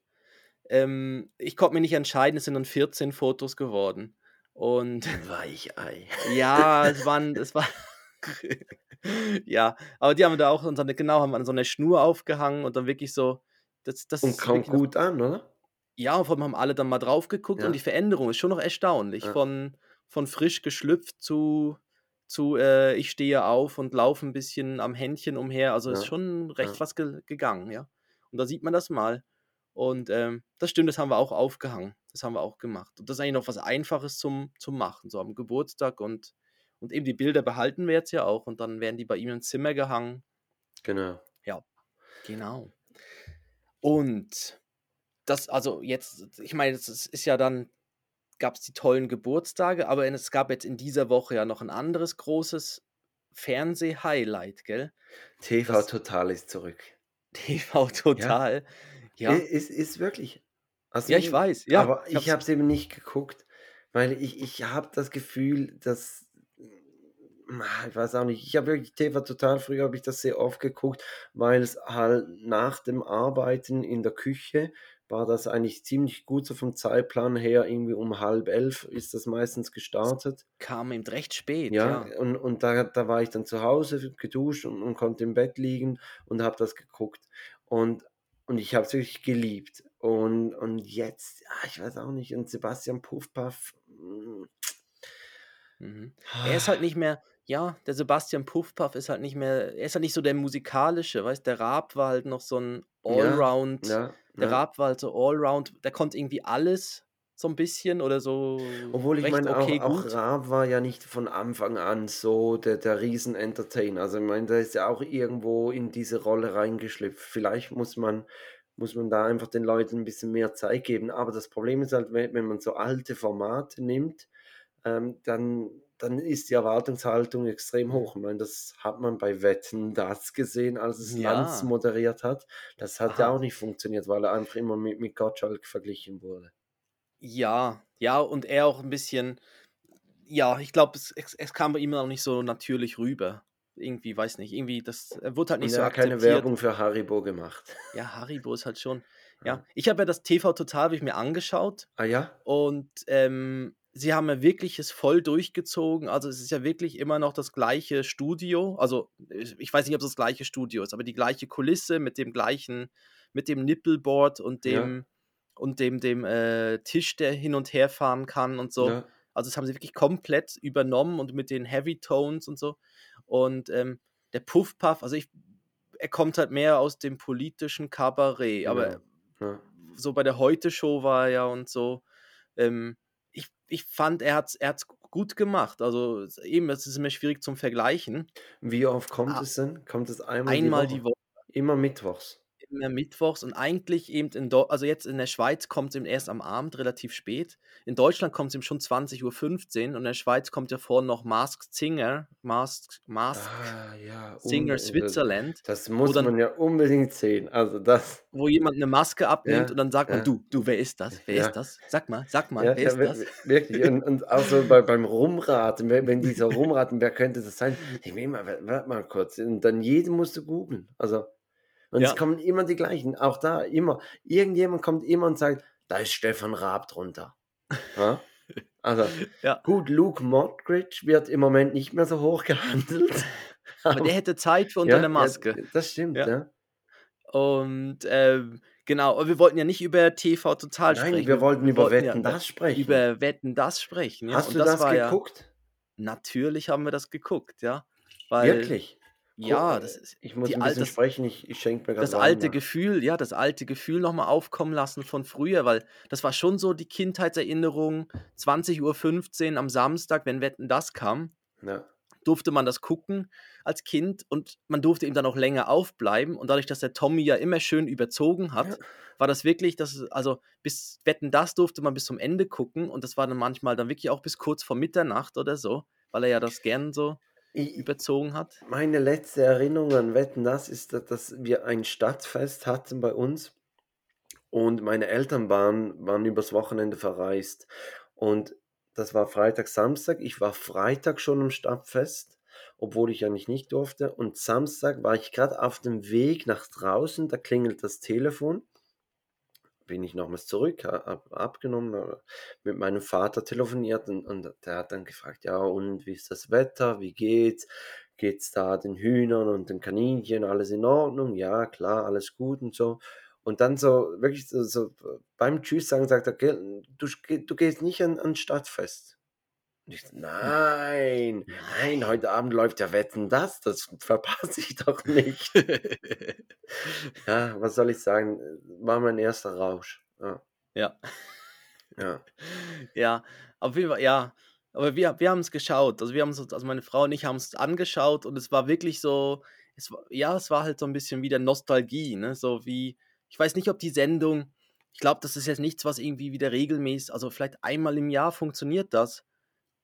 Ähm, ich konnte mir nicht entscheiden, es sind dann 14 Fotos geworden. Und Weichei. ja, es waren, es war, ja, aber die haben da auch, so genau, haben an so eine Schnur aufgehangen und dann wirklich so, das, das Und kam gut an, oder? Ja, vor allem haben alle dann mal drauf geguckt ja. und die Veränderung ist schon noch erstaunlich. Ja. Von, von frisch geschlüpft zu zu äh, ich stehe auf und laufe ein bisschen am Händchen umher. Also ja. ist schon recht was ge gegangen, ja. Und da sieht man das mal. Und ähm, das stimmt, das haben wir auch aufgehangen. Das haben wir auch gemacht. Und das ist eigentlich noch was Einfaches zum, zum Machen, so am Geburtstag. Und, und eben die Bilder behalten wir jetzt ja auch. Und dann werden die bei ihm im Zimmer gehangen. Genau. Ja, genau. Und das, also jetzt, ich meine, das ist ja dann gab es die tollen Geburtstage, aber es gab jetzt in dieser Woche ja noch ein anderes großes Fernseh-Highlight, gell? TV das, Total ist zurück. TV Total, ja. ja. Ist, ist wirklich. Also ja, ich weiß, ja. Aber ich habe es eben nicht geguckt, weil ich, ich habe das Gefühl, dass ich weiß auch nicht, ich habe wirklich TV Total, früher habe ich das sehr oft geguckt, weil es halt nach dem Arbeiten in der Küche war das eigentlich ziemlich gut so vom Zeitplan her. Irgendwie um halb elf ist das meistens gestartet. Das kam eben recht spät. Ja, ja. und, und da, da war ich dann zu Hause geduscht und, und konnte im Bett liegen und habe das geguckt. Und, und ich habe es wirklich geliebt. Und, und jetzt, ja, ich weiß auch nicht, und Sebastian Puffpaff. Mhm. Er ist halt nicht mehr, ja, der Sebastian Puffpaff ist halt nicht mehr, er ist halt nicht so der musikalische, weißt der Raab war halt noch so ein Allround, ja, ja, der ja. Raab war halt so Allround, der konnte irgendwie alles so ein bisschen oder so. Obwohl ich meine, okay, auch, auch Raab war ja nicht von Anfang an so der, der Riesen-Entertainer. Also ich meine, der ist ja auch irgendwo in diese Rolle reingeschlüpft. Vielleicht muss man, muss man da einfach den Leuten ein bisschen mehr Zeit geben. Aber das Problem ist halt, wenn man so alte Formate nimmt, ähm, dann dann ist die Erwartungshaltung extrem hoch. Ich meine, das hat man bei Wetten das gesehen, als es ja. Lanz moderiert hat. Das hat Aha. ja auch nicht funktioniert, weil er einfach immer mit, mit Gottschalk verglichen wurde. Ja, ja, und er auch ein bisschen, ja, ich glaube, es, es, kam bei ihm auch nicht so natürlich rüber. Irgendwie, weiß nicht, irgendwie, das er wurde halt nicht und so akzeptiert. keine Werbung für Haribo gemacht. Ja, Haribo ist halt schon, ja. Ich habe ja das TV Total, ich mir angeschaut. Ah ja? Und ähm, sie haben ja wirklich es voll durchgezogen. Also es ist ja wirklich immer noch das gleiche Studio. Also ich weiß nicht, ob es das gleiche Studio ist, aber die gleiche Kulisse mit dem gleichen, mit dem Nippelboard und dem ja. und dem, dem äh, Tisch, der hin und her fahren kann und so. Ja. Also das haben sie wirklich komplett übernommen und mit den Heavy Tones und so. Und ähm, der Puffpuff, also ich, er kommt halt mehr aus dem politischen Kabarett, aber ja. so bei der Heute-Show war er ja und so. Ähm, ich fand, er hat es er gut gemacht. Also eben, es ist immer schwierig zum Vergleichen. Wie oft kommt ah, es denn? Kommt es einmal, einmal die Woche? Die Woche. Immer mittwochs immer mittwochs und eigentlich eben in Do also jetzt in der Schweiz kommt es eben erst am Abend relativ spät. In Deutschland kommt es eben schon 20.15 Uhr und in der Schweiz kommt ja vorne noch Masked Singer, Masked, Masked ah, ja, Singer Switzerland. Das muss dann, man ja unbedingt sehen. Also das. Wo jemand eine Maske abnimmt ja, und dann sagt man, du, du, wer ist das? Wer ist das? Sag mal, sag mal, wer ist das? Wirklich. Und, und auch so bei, beim Rumraten, wenn, wenn die so rumraten, wer könnte das sein? Ich will mal, warte mal kurz. Und dann jeden musst du googeln. Also und ja. es kommen immer die gleichen. Auch da, immer. Irgendjemand kommt immer und sagt, da ist Stefan Raab drunter. Ja? Also, ja. gut, Luke Mockridge wird im Moment nicht mehr so hoch gehandelt. Aber der hätte Zeit für unter ja, eine Maske. das stimmt, ja. Und ähm, genau, aber wir wollten ja nicht über TV total Nein, sprechen. wir wollten über wollten Wetten das sprechen. über Wetten das sprechen. Hast Und du das, ja, geguckt? natürlich haben wir das geguckt, ja. Weil, Wirklich? Ja, das ist Ich muss die ein bisschen das, sprechen, ich, ich schenke mir das gerade Wein alte. Gefühl, ja, das alte Gefühl nochmal aufkommen lassen von früher, weil das war schon so die Kindheitserinnerung, 20.15 Uhr am Samstag, wenn Wetten das kam, Ja. durfte man das gucken als Kind und man durfte eben dann auch länger aufbleiben. Und dadurch, dass der Tommy ja immer schön überzogen hat, Ja. war das wirklich, das, also bis Wetten das durfte man bis zum Ende gucken und das war dann manchmal dann wirklich auch bis kurz vor Mitternacht oder so, weil er ja das gern so Ich, überzogen hat. meine letzte Erinnerung an Wetten, das ist, dass- wir ein Stadtfest hatten bei uns und meine Eltern waren, waren übers Wochenende verreist. Und das war Freitag, Samstag. Ich war Freitag schon am Stadtfest, obwohl ich eigentlich nicht durfte. Und Samstag war ich gerade auf dem Weg nach draußen, da klingelt das Telefon. Bin ich nochmals zurück, habe abgenommen, hab mit meinem Vater telefoniert und, und der hat dann gefragt, ja, und wie ist das Wetter, wie geht's? Geht's da den Hühnern und den Kaninchen, alles in Ordnung? Ja, klar, alles gut und so. Und dann so, wirklich so, so beim Tschüss sagen, sagt er, "Gell, du, du gehst nicht an, an Stadtfest. Und ich so, nein, nein, heute Abend läuft ja Wetten das, das verpasse ich doch nicht. Ja, was soll ich sagen? War mein erster Rausch. Ja, ja. ja. Ja, auf jeden Fall, ja. Aber wir, wir haben es geschaut. Also wir haben es, also meine Frau und ich haben es angeschaut und es war wirklich so, es war, ja, es war halt so ein bisschen wieder Nostalgie, ne? So wie, ich weiß nicht, ob die Sendung, ich glaube, das ist jetzt nichts, was irgendwie wieder regelmäßig, also vielleicht einmal im Jahr funktioniert das.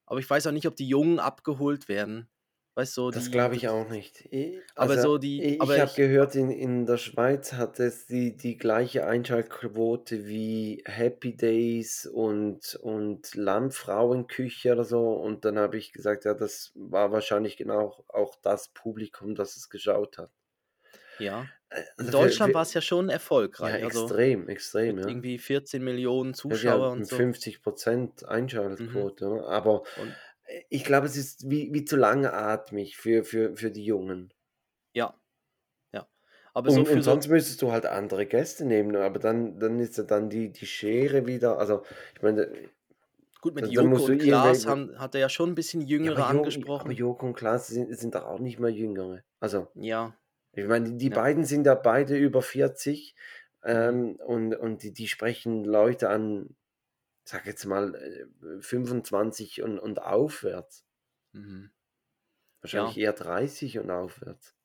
Aber ich weiß auch nicht, ob die Jungen abgeholt werden. Weißt du, Das glaube ich auch nicht. Ich, Aber also, so die- ich, ich habe gehört, in, in der Schweiz hat es die, die gleiche Einschaltquote wie Happy Days und, und Lammfrauenküche oder so. Und dann habe ich gesagt, ja, das war wahrscheinlich genau auch das Publikum, das es geschaut hat. Ja. Äh, In also Deutschland war es ja schon ja, erfolgreich. also extrem, extrem, mit ja. irgendwie 14 Millionen Ja, Zuschauer und so. 50% Einschaltquote, ne? aber Und ich glaube, es ist wie, wie zu langatmig für, für, für die Jungen. ja, ja. Aber so Und, für und so sonst müsstest du halt andere Gäste nehmen, aber dann, dann ist ja dann die, die Schere wieder, also ich meine, Gut, mit Joko und Klaas haben, hat er ja schon ein bisschen ja, Jüngere aber, Jo, aber angesprochen. Joko und Klaas sind, sind doch auch nicht mehr Jüngere. Also, Ja, ich meine, die Ja. beiden sind ja beide über 40 Mhm. ähm, und, und die, die sprechen Leute an, sag jetzt mal, äh, 25 und, und aufwärts. mhm. Wahrscheinlich eher 30 und aufwärts.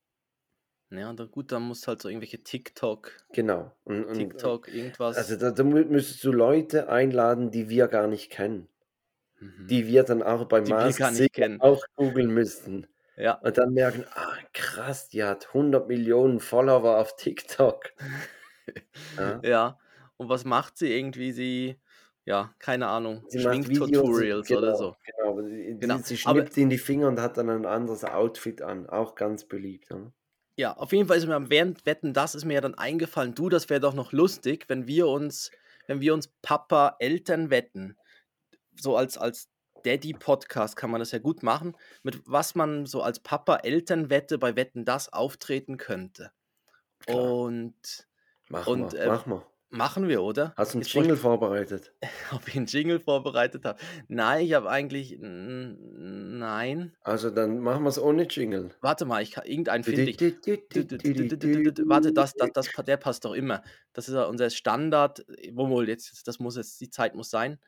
ja, dann gut, dann musst du halt so irgendwelche TikTok, Genau. Und, und, TikTok, irgendwas. Also da, da mü- müsstest du Leute einladen, die wir gar nicht kennen. mhm. Die wir dann auch bei kennen. auch googeln müssten. Ja, Und dann merken, ah krass, die hat 100 Millionen Follower auf TikTok. Ja. ja. Und was macht sie irgendwie? Sie, ja, keine Ahnung, Sie macht Schminktutorials Videos, oder genau, so. Genau, aber sie, Genau, sie, sie aber- schnippt in die Finger und hat dann ein anderes Outfit an. Auch ganz beliebt. Oder? Ja, auf jeden Fall ist mir während Wetten, das ist mir ja dann eingefallen, du, das wäre doch noch lustig, wenn wir uns, wenn wir uns Papa Eltern wetten, so als, als Daddy-Podcast kann man das ja gut machen, mit was man so als Papa Elternwette bei Wetten das auftreten könnte. Klar. Und Mach Und, mal, äh, mach mal. machen wir, oder? Hast du einen Jetzt Jingle vorbereitet? ich- Ob ich einen Jingle vorbereitet habe? Nein, ich habe eigentlich. Nein. Also dann machen wir es ohne Jingle. Warte mal, ich kann, irgendeinen finde ich. Warte, das, das, das, der passt doch immer. Das ist ja unser Standard. Wo wohl jetzt, das muss jetzt, die Zeit muss sein.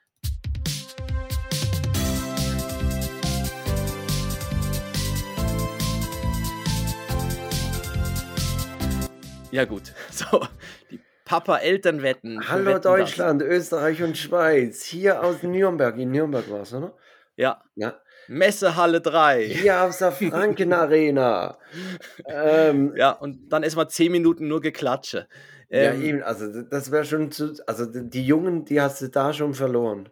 Ja, gut. So, die Papa-Eltern-Wetten. für Hallo Wetten, das. Deutschland, Österreich und Schweiz. Hier aus Nürnberg. In Nürnberg war es, oder? Ja, Ja. Messehalle 3. Hier aus der Franken Arena. ähm, Ja, und dann erstmal 10 Minuten nur Geklatsche. ja, Ähm, eben, also das wäre schon zu. Also die Jungen, die hast du da schon verloren.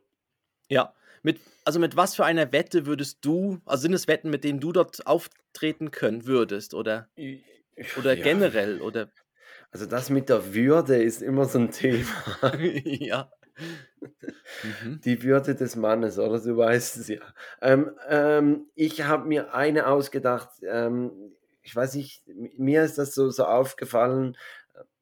Ja, mit, also mit was für einer Wette würdest du, also sind es Wetten, mit denen du dort auftreten können würdest oder, oder Ja, generell oder Also das mit der Würde ist immer so ein Thema. ja. Mhm. Die Würde des Mannes, oder? Du weißt es ja. Ähm, ähm, ich habe mir eine ausgedacht. Ähm, ich weiß nicht, mir ist das so, so aufgefallen.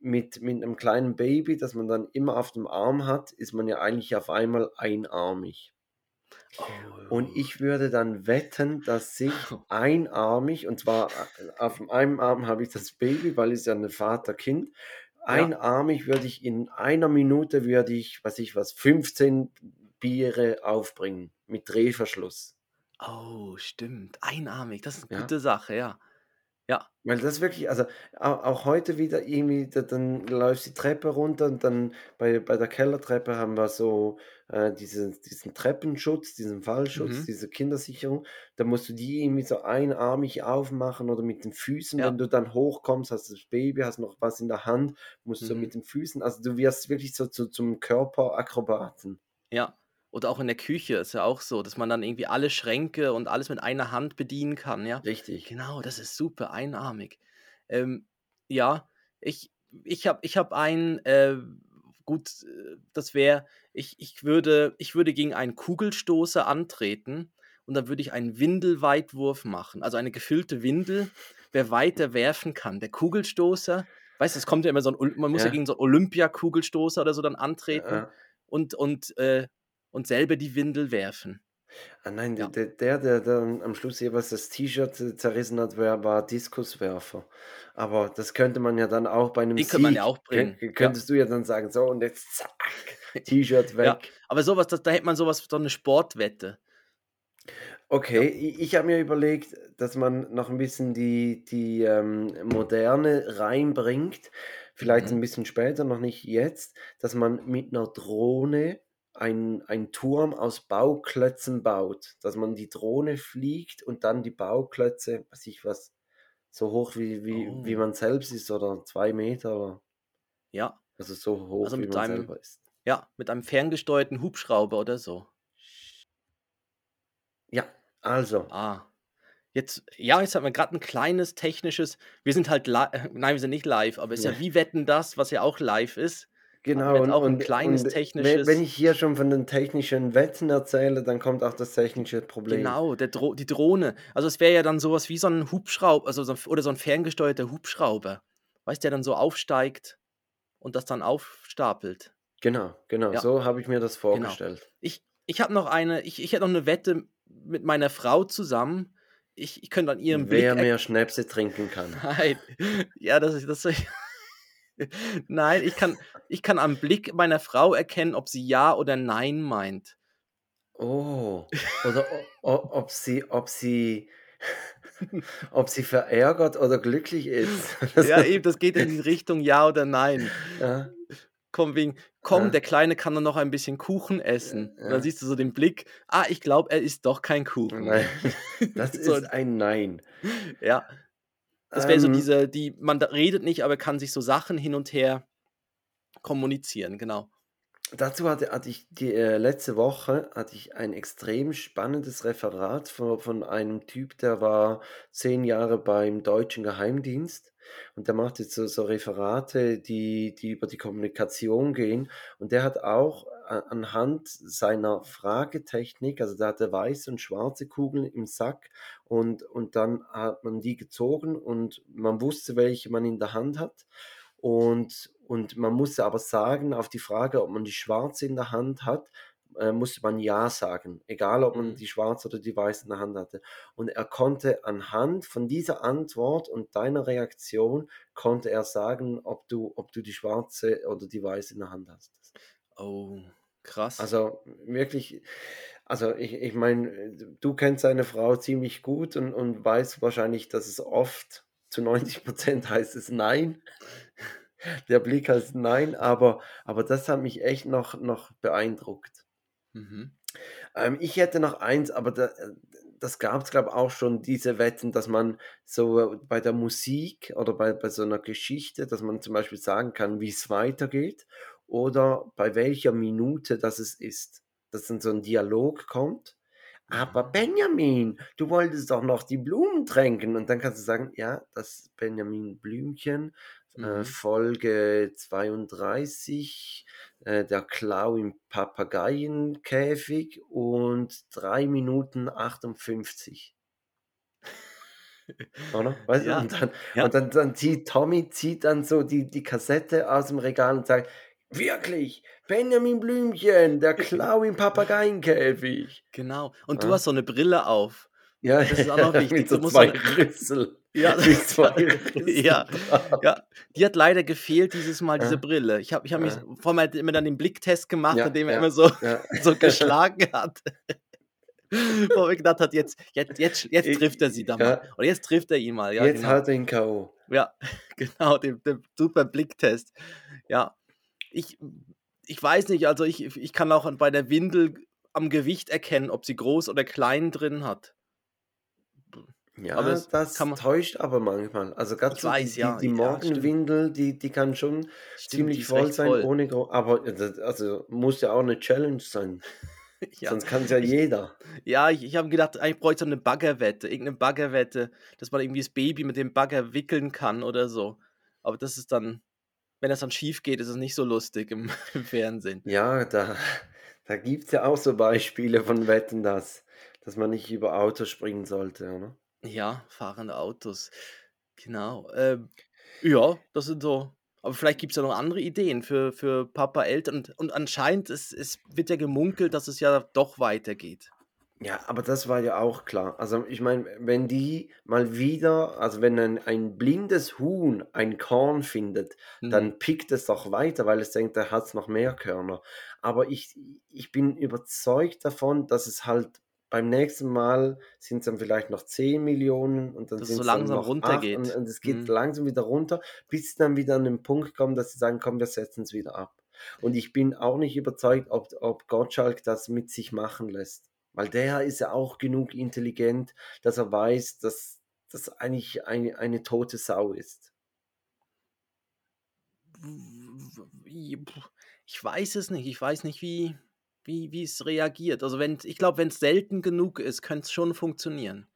mit, mit einem kleinen Baby, das man dann immer auf dem Arm hat, ist man ja eigentlich auf einmal einarmig. Oh. Und ich würde dann wetten, dass sich einarmig, und zwar äh, auf einem Arm habe ich das Baby, weil es ja ein Vater-Kind, einarmig würde ich in einer Minute, würde ich, was ich was, 15 Biere aufbringen mit Drehverschluss. Oh, stimmt. Einarmig, das ist eine ja. gute Sache, ja. Ja. Weil das wirklich, also auch heute wieder irgendwie, dann läufst du die Treppe runter und dann bei, bei der Kellertreppe haben wir so äh, diesen, diesen Treppenschutz, diesen Fallschutz, Mhm. diese Kindersicherung. Da musst du die irgendwie so einarmig aufmachen oder mit den Füßen. Wenn du dann hochkommst, hast du das Baby, hast noch was in der Hand, musst du mit den Füßen, also du wirst wirklich so zu, zum Körperakrobaten. Ja. Oder auch in der Küche ist ja auch so, dass man dann irgendwie alle Schränke und alles mit einer Hand bedienen kann, ja? Richtig. Genau, das ist super einarmig. Ähm, ja, ich, ich habe ich hab einen, äh, gut, äh, das wäre, ich, ich, würde, ich würde gegen einen Kugelstoßer antreten und dann würde ich einen Windelweitwurf machen. Also eine gefüllte Windel, wer weiter werfen kann. Der Kugelstoßer, weißt du, es kommt ja immer so ein, man muss ja, ja gegen so einen Olympia-Kugelstoßer oder so dann antreten. Ja. Und, und äh, und selber die Windel werfen. Ah nein, ja. der, der, der, der am Schluss jeweils das T-Shirt zerrissen hat, war, war Diskuswerfer. Aber das könnte man ja dann auch bei einem Die könnte man ja auch bringen. Könntest ja. du ja dann sagen, so und jetzt zack, T-Shirt weg. Ja, aber sowas, das, da hätte man sowas, so eine Sportwette. Okay, ich, ich habe mir überlegt, dass man noch ein bisschen die, die ähm, Moderne reinbringt. Vielleicht mhm. ein bisschen später, noch nicht jetzt, dass man mit einer Drohne ein, ein Turm aus Bauklötzen baut, dass man die Drohne fliegt und dann die Bauklötze, weiß ich was, so hoch wie, wie, oh. wie man selbst ist oder zwei Meter. Oder, ja. Also so hoch also wie man einem, selber ist. Ja, mit einem ferngesteuerten Hubschrauber oder so. Ja, also. Ah. Jetzt, ja, jetzt haben wir gerade ein kleines technisches. Wir sind halt live, nein, wir sind nicht live, aber es ist ja. ja wie Wetten das, was ja auch live ist. Genau, und, auch ein kleines und technisches. Wenn ich hier schon von den technischen Wetten erzähle, dann kommt auch das technische Problem. Genau, der Dro die Drohne. Also es wäre ja dann sowas wie so ein Hubschrauber, also so, oder so ein ferngesteuerter Hubschrauber. Weißt du, der dann so aufsteigt und das dann aufstapelt. Genau, genau, ja. so habe ich mir das genau. vorgestellt. Genau. Ich, ich habe noch eine, ich, ich hätte noch eine Wette mit meiner Frau zusammen. Ich, ich könnte an ihrem Wer Blick mehr Schnäpse trinken kann. Nein, ja, das ist das. Nein, ich kann, ich kann am Blick meiner Frau erkennen, ob sie Ja oder Nein meint. Oh, oder ob sie, ob sie, ob sie verärgert oder glücklich ist. ja, eben, das geht in die Richtung Ja oder Nein. Ja. Komm, wegen, komm, ja. der Kleine kann dann noch ein bisschen Kuchen essen. Ja. Und dann siehst du so den Blick, ah, ich glaube, er isst doch kein Kuchen. Nein, das ist so. ein Nein. Ja, das wäre so ähm. diese, die, man redet nicht, aber kann sich so Sachen hin und her kommunizieren, genau. Dazu hatte, hatte ich die äh, letzte Woche hatte ich ein extrem spannendes Referat von, von einem Typ, der war zehn Jahre beim deutschen Geheimdienst und der macht jetzt so, so Referate, die, die über die Kommunikation gehen. Und der hat auch anhand seiner Fragetechnik, also da hatte weiße und schwarze Kugeln im Sack und, und dann hat man die gezogen und man wusste, welche man in der Hand hat. Und, und man musste aber sagen, auf die Frage, ob man die schwarze in der Hand hat, äh, musste man Ja sagen, egal ob man mhm. die schwarze oder die weiße in der Hand hatte. Und er konnte anhand von dieser Antwort und deiner Reaktion, konnte er sagen, ob du, ob du die schwarze oder die weiße in der Hand hast. Oh, krass. Also wirklich, also ich, ich meine, du kennst deine Frau ziemlich gut und, und weißt wahrscheinlich, dass es oft zu 90 Prozent heißt es Nein. Der Blick heißt Nein, aber, aber das hat mich echt noch, noch beeindruckt. Mhm. Ähm, ich hätte noch eins, aber da, das gab es, glaube ich, auch schon, diese Wetten, dass man so bei der Musik oder bei, bei so einer Geschichte, dass man zum Beispiel sagen kann, wie es weitergeht oder bei welcher Minute das es ist. Dass dann so ein Dialog kommt. Aber Benjamin, du wolltest doch noch die Blumen tränken. Und dann kannst du sagen, ja, das Benjamin Blümchen äh, mhm. äh, Folge 32, äh, der Klau im Papageienkäfig und 3 Minuten 58. Oder? Weißt ja. du? Und, dann, ja. und dann, dann zieht Tommy zieht dann so die, die Kassette aus dem Regal und sagt, wirklich, Benjamin Blümchen, der Klau im Papageienkäfig. Genau. Und ja. du hast so eine Brille auf. Ja, das ist auch noch wichtig. Mit so du zwei Rüssel. Ja, zwei ja, ja, die hat leider gefehlt dieses Mal, diese ja. Brille. Ich habe ich hab mich ja. vorher halt immer dann den Blicktest gemacht, ja, indem er immer so, so geschlagen hat. Wo er gedacht hat, jetzt, jetzt, jetzt, jetzt trifft er sie da mal. Oder jetzt trifft er ihn mal. Jetzt genau. hat er ihn K.O. Ja, genau, den, den super Blicktest. Ja, ich, ich weiß nicht, also ich, ich kann auch bei der Windel am Gewicht erkennen, ob sie groß oder klein drin hat. Ja, aber das, man, täuscht aber manchmal. Also gerade so weiß, die, ja, die, Morgenwindel, ja, die, die kann schon stimmt, ziemlich voll sein, voll. ohne aber also muss ja auch eine Challenge sein. ja. Sonst kann es ja jeder. Ja, ich, ich habe gedacht, ich bräuchte so eine Baggerwette, irgendeine Baggerwette, dass man irgendwie das Baby mit dem Bagger wickeln kann oder so. Aber das ist dann, wenn das dann schief geht, ist es nicht so lustig im, im Fernsehen. Ja, da, da gibt es ja auch so Beispiele von Wetten, dass, dass man nicht über Autos springen sollte, oder? Ja, fahrende Autos. Genau. Ähm, ja, das sind so. Aber vielleicht gibt es ja noch andere Ideen für, für Papa, Eltern. Und, und anscheinend es, es wird ja gemunkelt, dass es ja doch weitergeht. Ja, aber das war ja auch klar. Also ich meine, wenn die mal wieder, also wenn ein, ein blindes Huhn ein Korn findet, mhm. dann pickt es doch weiter, weil es denkt, er hat noch mehr Körner. Aber ich, ich bin überzeugt davon, dass es halt beim nächsten Mal sind es dann vielleicht noch 10 Millionen und dann sind es so langsam runtergeht. Und, und, es geht mhm. langsam wieder runter, bis sie dann wieder an den Punkt kommen, dass sie sagen, komm, wir setzen es wieder ab. Und ich bin auch nicht überzeugt, ob, ob Gottschalk das mit sich machen lässt. Weil der ist ja auch genug intelligent, dass er weiß, dass das eigentlich eine, eine tote Sau ist. Ich weiß es nicht. Ich weiß nicht, wie, wie, wie es reagiert. Also wenn, ich glaube, wenn es selten genug ist, könnte es schon funktionieren.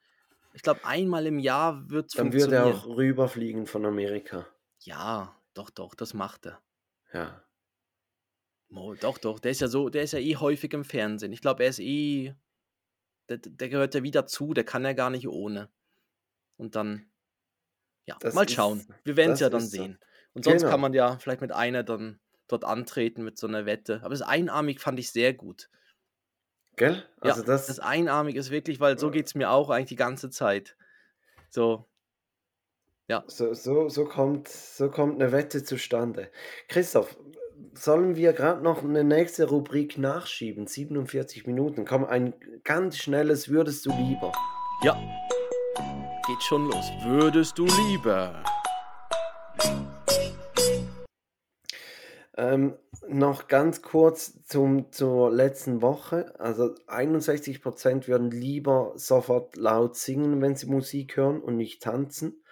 Ich glaube, einmal im Jahr wird es funktionieren. Dann wird er auch rüberfliegen von Amerika. Ja, doch, doch, das macht er. Ja. Oh, doch, doch, der ist ja so, der ist ja eh häufig im Fernsehen. Ich glaube, er ist eh, der, der gehört ja wieder zu, der kann ja gar nicht ohne. Und dann, ja, das mal schauen. Ist, Wir werden es ja dann sehen. Und sonst genau. kann man ja vielleicht mit einer dann dort antreten mit so einer Wette. Aber das Einarmig fand ich sehr gut. Gell? Also ja, das, das Einarmig ist wirklich, weil so geht es mir auch eigentlich die ganze Zeit. So. Ja. So, so, so, kommt, so kommt eine Wette zustande. Christoph, sollen wir gerade noch eine nächste Rubrik nachschieben? 47 Minuten. Komm, ein ganz schnelles Würdest du lieber? Ja. Geht schon los. Würdest du lieber? Ähm, noch ganz kurz zum, zur letzten Woche. Also 61% würden lieber sofort laut singen, wenn sie Musik hören und nicht tanzen.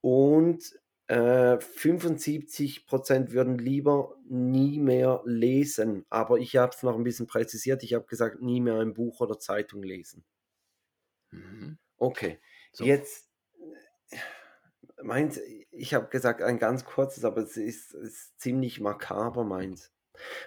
Und äh, 75% würden lieber nie mehr lesen. Aber ich habe es noch ein bisschen präzisiert. Ich habe gesagt, nie mehr ein Buch oder Zeitung lesen. Mhm. Okay, so. jetzt meins, ich habe gesagt, ein ganz kurzes, aber es ist, ist ziemlich makaber meins.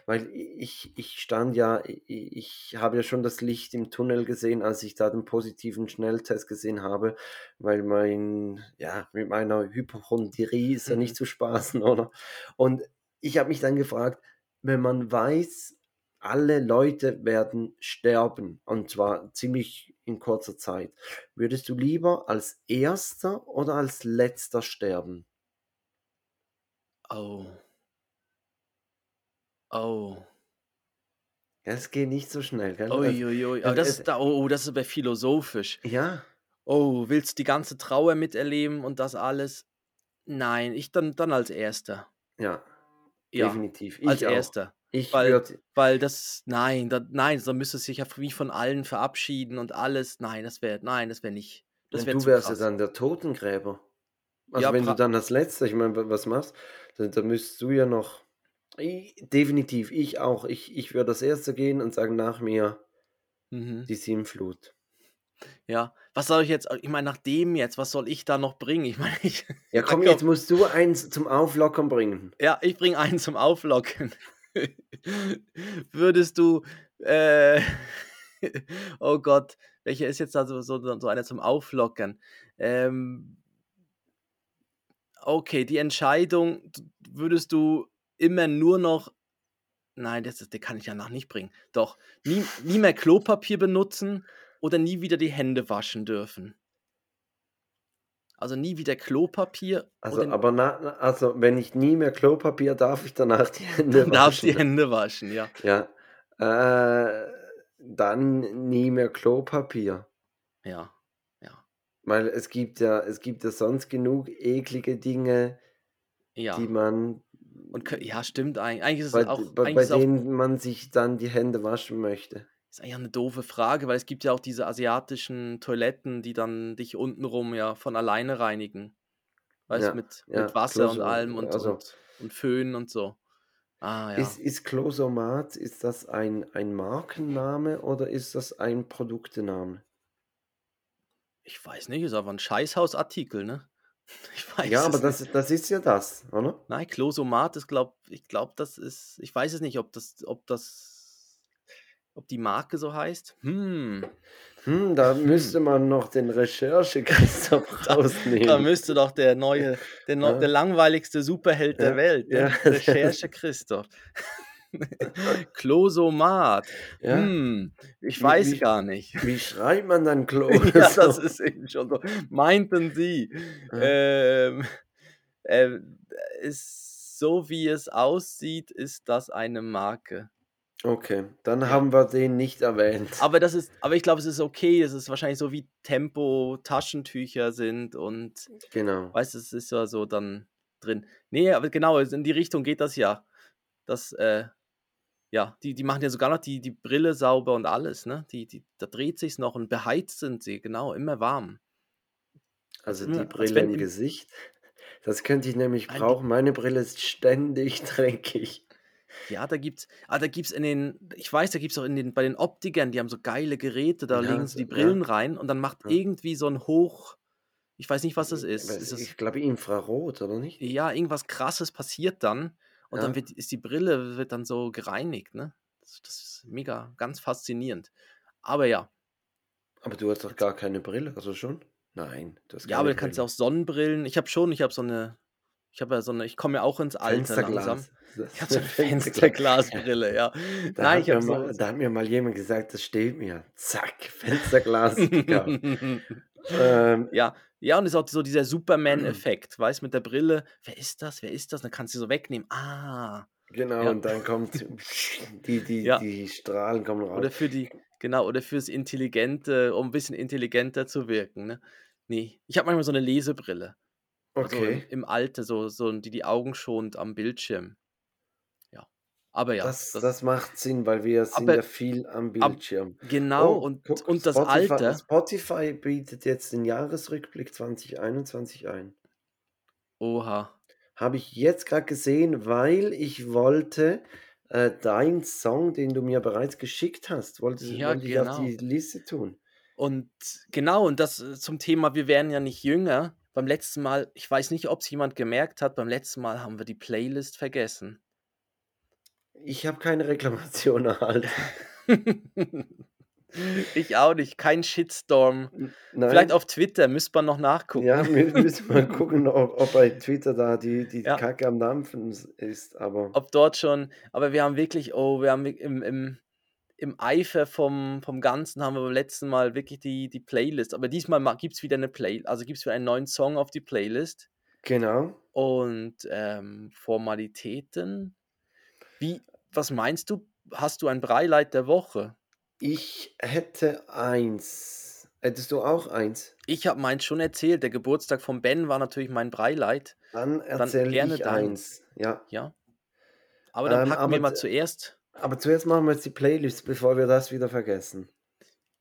Weil ich, ich stand ja, ich, ich habe ja schon das Licht im Tunnel gesehen, als ich da den positiven Schnelltest gesehen habe, weil mein, ja, mit meiner Hypochondrie ist ja nicht mhm. zu spaßen, oder? Und ich habe mich dann gefragt, wenn man weiß, alle Leute werden sterben und zwar ziemlich in kurzer Zeit. Würdest du lieber als erster oder als letzter sterben? Oh. Oh. Es geht nicht so schnell, gell? Uiuiui. Aber das, ist, oh, das ist aber philosophisch. Ja. Oh, willst du die ganze Trauer miterleben und das alles? Nein, ich dann, dann als Erster. Ja, ja definitiv. Ich als auch. Erster. Ich weil, würd... weil das, nein, da, nein, da müsste sich ja wie von allen verabschieden und alles. Nein, das wäre, nein, das wäre nicht. Das wär du wärst krass. ja dann der Totengräber. Also ja, wenn du dann als letzter, ich meine, was machst, dann, dann müsstest du ja noch. Definitiv, ich auch. Ich, ich würde das erste gehen und sagen nach mir mhm. die Siebenflut. Ja, was soll ich jetzt, ich meine, nach dem jetzt, was soll ich da noch bringen? Ich meine, ich. Ja, komm, jetzt musst du eins zum Auflockern bringen. Ja, ich bringe einen zum Auflockern. Würdest du, äh, oh Gott, welcher ist jetzt da so, so, so einer zum Auflockern? Ähm, okay, die Entscheidung würdest du immer nur noch Nein, das das kann ich ja noch nicht bringen. Doch, nie nie mehr Klopapier benutzen oder nie wieder die Hände waschen dürfen? Also, nie wieder Klopapier Also, aber na also, wenn ich nie mehr Klopapier darf ich danach die Hände Dann darfst die waschen? Hände waschen, ja. Ja, äh, dann nie mehr Klopapier. Ja, ja. Weil es gibt ja es gibt ja sonst genug eklige Dinge, die Ja. man Und ja, stimmt eigentlich. Eigentlich ist bei es auch bei bei es auch denen man sich dann die Hände waschen möchte. ist eigentlich auch 'ne doofe Frage, weil es gibt ja auch diese asiatischen Toiletten, die dann dich untenrum ja von alleine reinigen. Weißt du, Ja, mit ja, mit Wasser und Closo allem und also und und Föhn und so. Ah, ja. Ist ist Closomat ist das ein ein Markenname oder ist das ein Produktename? Ich weiß nicht, ist aber 'n Scheißhausartikel, ne? Ich weiß Ja, aber das nicht. das ist ja das, oder? Nein, Closomat ist glaube ich glaube, das ist ich weiß es nicht, ob das ob das ob die Marke so heißt. Hm. Hm, da Hm. müsste man noch den Recherche-Christoph Da da rausnehmen. müsste doch der neue der neu der Ja. langweiligste Superheld der Ja, Welt, ja. ne? Recherche Christoph. Closomat. Ja. Hm, ich Wie weiß wie gar nicht. wie schreibt man dann Ja, das Closo? ist eben schon so. Meinten Sie, Ja. ähm, äh, ist so wie es aussieht, ist das eine Marke. Okay, dann haben wir den nicht erwähnt. Aber das ist aber ich glaube, es ist okay. Es ist wahrscheinlich so wie Tempo Taschentücher sind und Genau. weißt du, es ist ja so dann drin. Ne, aber genau, also in die Richtung geht das ja. Das, äh ja, die die machen ja sogar noch die die Brille sauber und alles, ne? Die die da dreht sich's noch und beheizt sind sie, genau, immer warm. Als Also, die als Brille im Gesicht, das könnte ich nämlich Nein, brauchen. Meine Brille ist ständig dreckig. Ja, da gibt's ah, da gibt's in den ich weiß, da gibt's auch in den bei den Optikern, die haben so geile Geräte, da Ja, legen sie die ja. Brillen rein und dann macht Ja. irgendwie so 'n Hoch ich weiß nicht, was das ist. Was Ist das ich glaube Infrarot, oder nicht? Ja, irgendwas Krasses passiert dann und dann Ja. wird ist die Brille wird dann so gereinigt, ne? Das das ist mega, ganz faszinierend. Aber ja. Aber du hast doch gar keine Brille, also schon? Nein, du hast Ja, aber du kannst ja auch Sonnenbrillen ich habe schon ich habe so 'ne ich habe ja so 'ne ich komme ja auch ins Alter langsam. Fensterglas. Das Ich habe so 'ne 'ne Fensterglas. Fensterglasbrille, ja. Da Nein, hat ich mir habe so mal da hat mir mal jemand gesagt, das steht mir. Zack, Fensterglas. Ähm Ja, ja, und ist auch so dieser Superman-Effekt, weißt, mit der Brille. „Wer ist das? Wer ist das?“ Dann kannst du so wegnehmen. Ah. Genau, Ja. und dann kommt die die Ja. die Strahlen kommen raus. Oder für die genau, oder fürs Intelligente um 'n bisschen intelligenter zu wirken, ne? Ne, ich habe manchmal so 'ne Lesebrille. Also, Okay. im Alter, so so die die Augen schont am Bildschirm. Aber ja, Das das das macht Sinn, weil wir sind Aber ja viel am ab Bildschirm. genau, Oh, und guck, und das Spotify Alter Spotify bietet jetzt den Jahresrückblick 2021 ein. Oha. Habe ich jetzt grad gesehen, weil ich wollte, äh, deinen Song, den du mir bereits geschickt hast, wollte Ja, wollte ich auf genau. die Liste tun. Und genau, und das, äh, zum Thema wir werden ja nicht jünger. Beim letzten Mal ich weiß nicht, ob's jemand gemerkt hat, beim letzten Mal haben wir die Playlist vergessen. Ich habe keine Reklamation erhalten. Ich auch nicht, kein Shitstorm. N Vielleicht nein. auf Twitter, müsste man noch nachgucken. Ja, mü müssen wir gucken, ob ob bei Twitter da die die Ja. Kacke am Dampfen ist, aber Ob dort schon aber wir haben wirklich oh, wir haben im im im Eifer vom vom Ganzen haben wir beim letzten Mal wirklich die die Playlist aber diesmal ma gibt's wieder 'ne Play also, gibt's wieder einen neuen Song auf die Playlist. Genau. Und, ähm, Formalitäten? Wie was meinst du? Hast du ein Breileid der Woche? Ich hätte eins. Hättest du auch eins? Ich habe meins schon erzählt. Der Geburtstag von Ben war natürlich mein Breileid. Dann erzähle gerne ich deins. eins, ja. Ja. Aber dann Ähm, packen wir aber mal z zuerst aber zuerst machen wir jetzt die Playlist, bevor wir das wieder vergessen.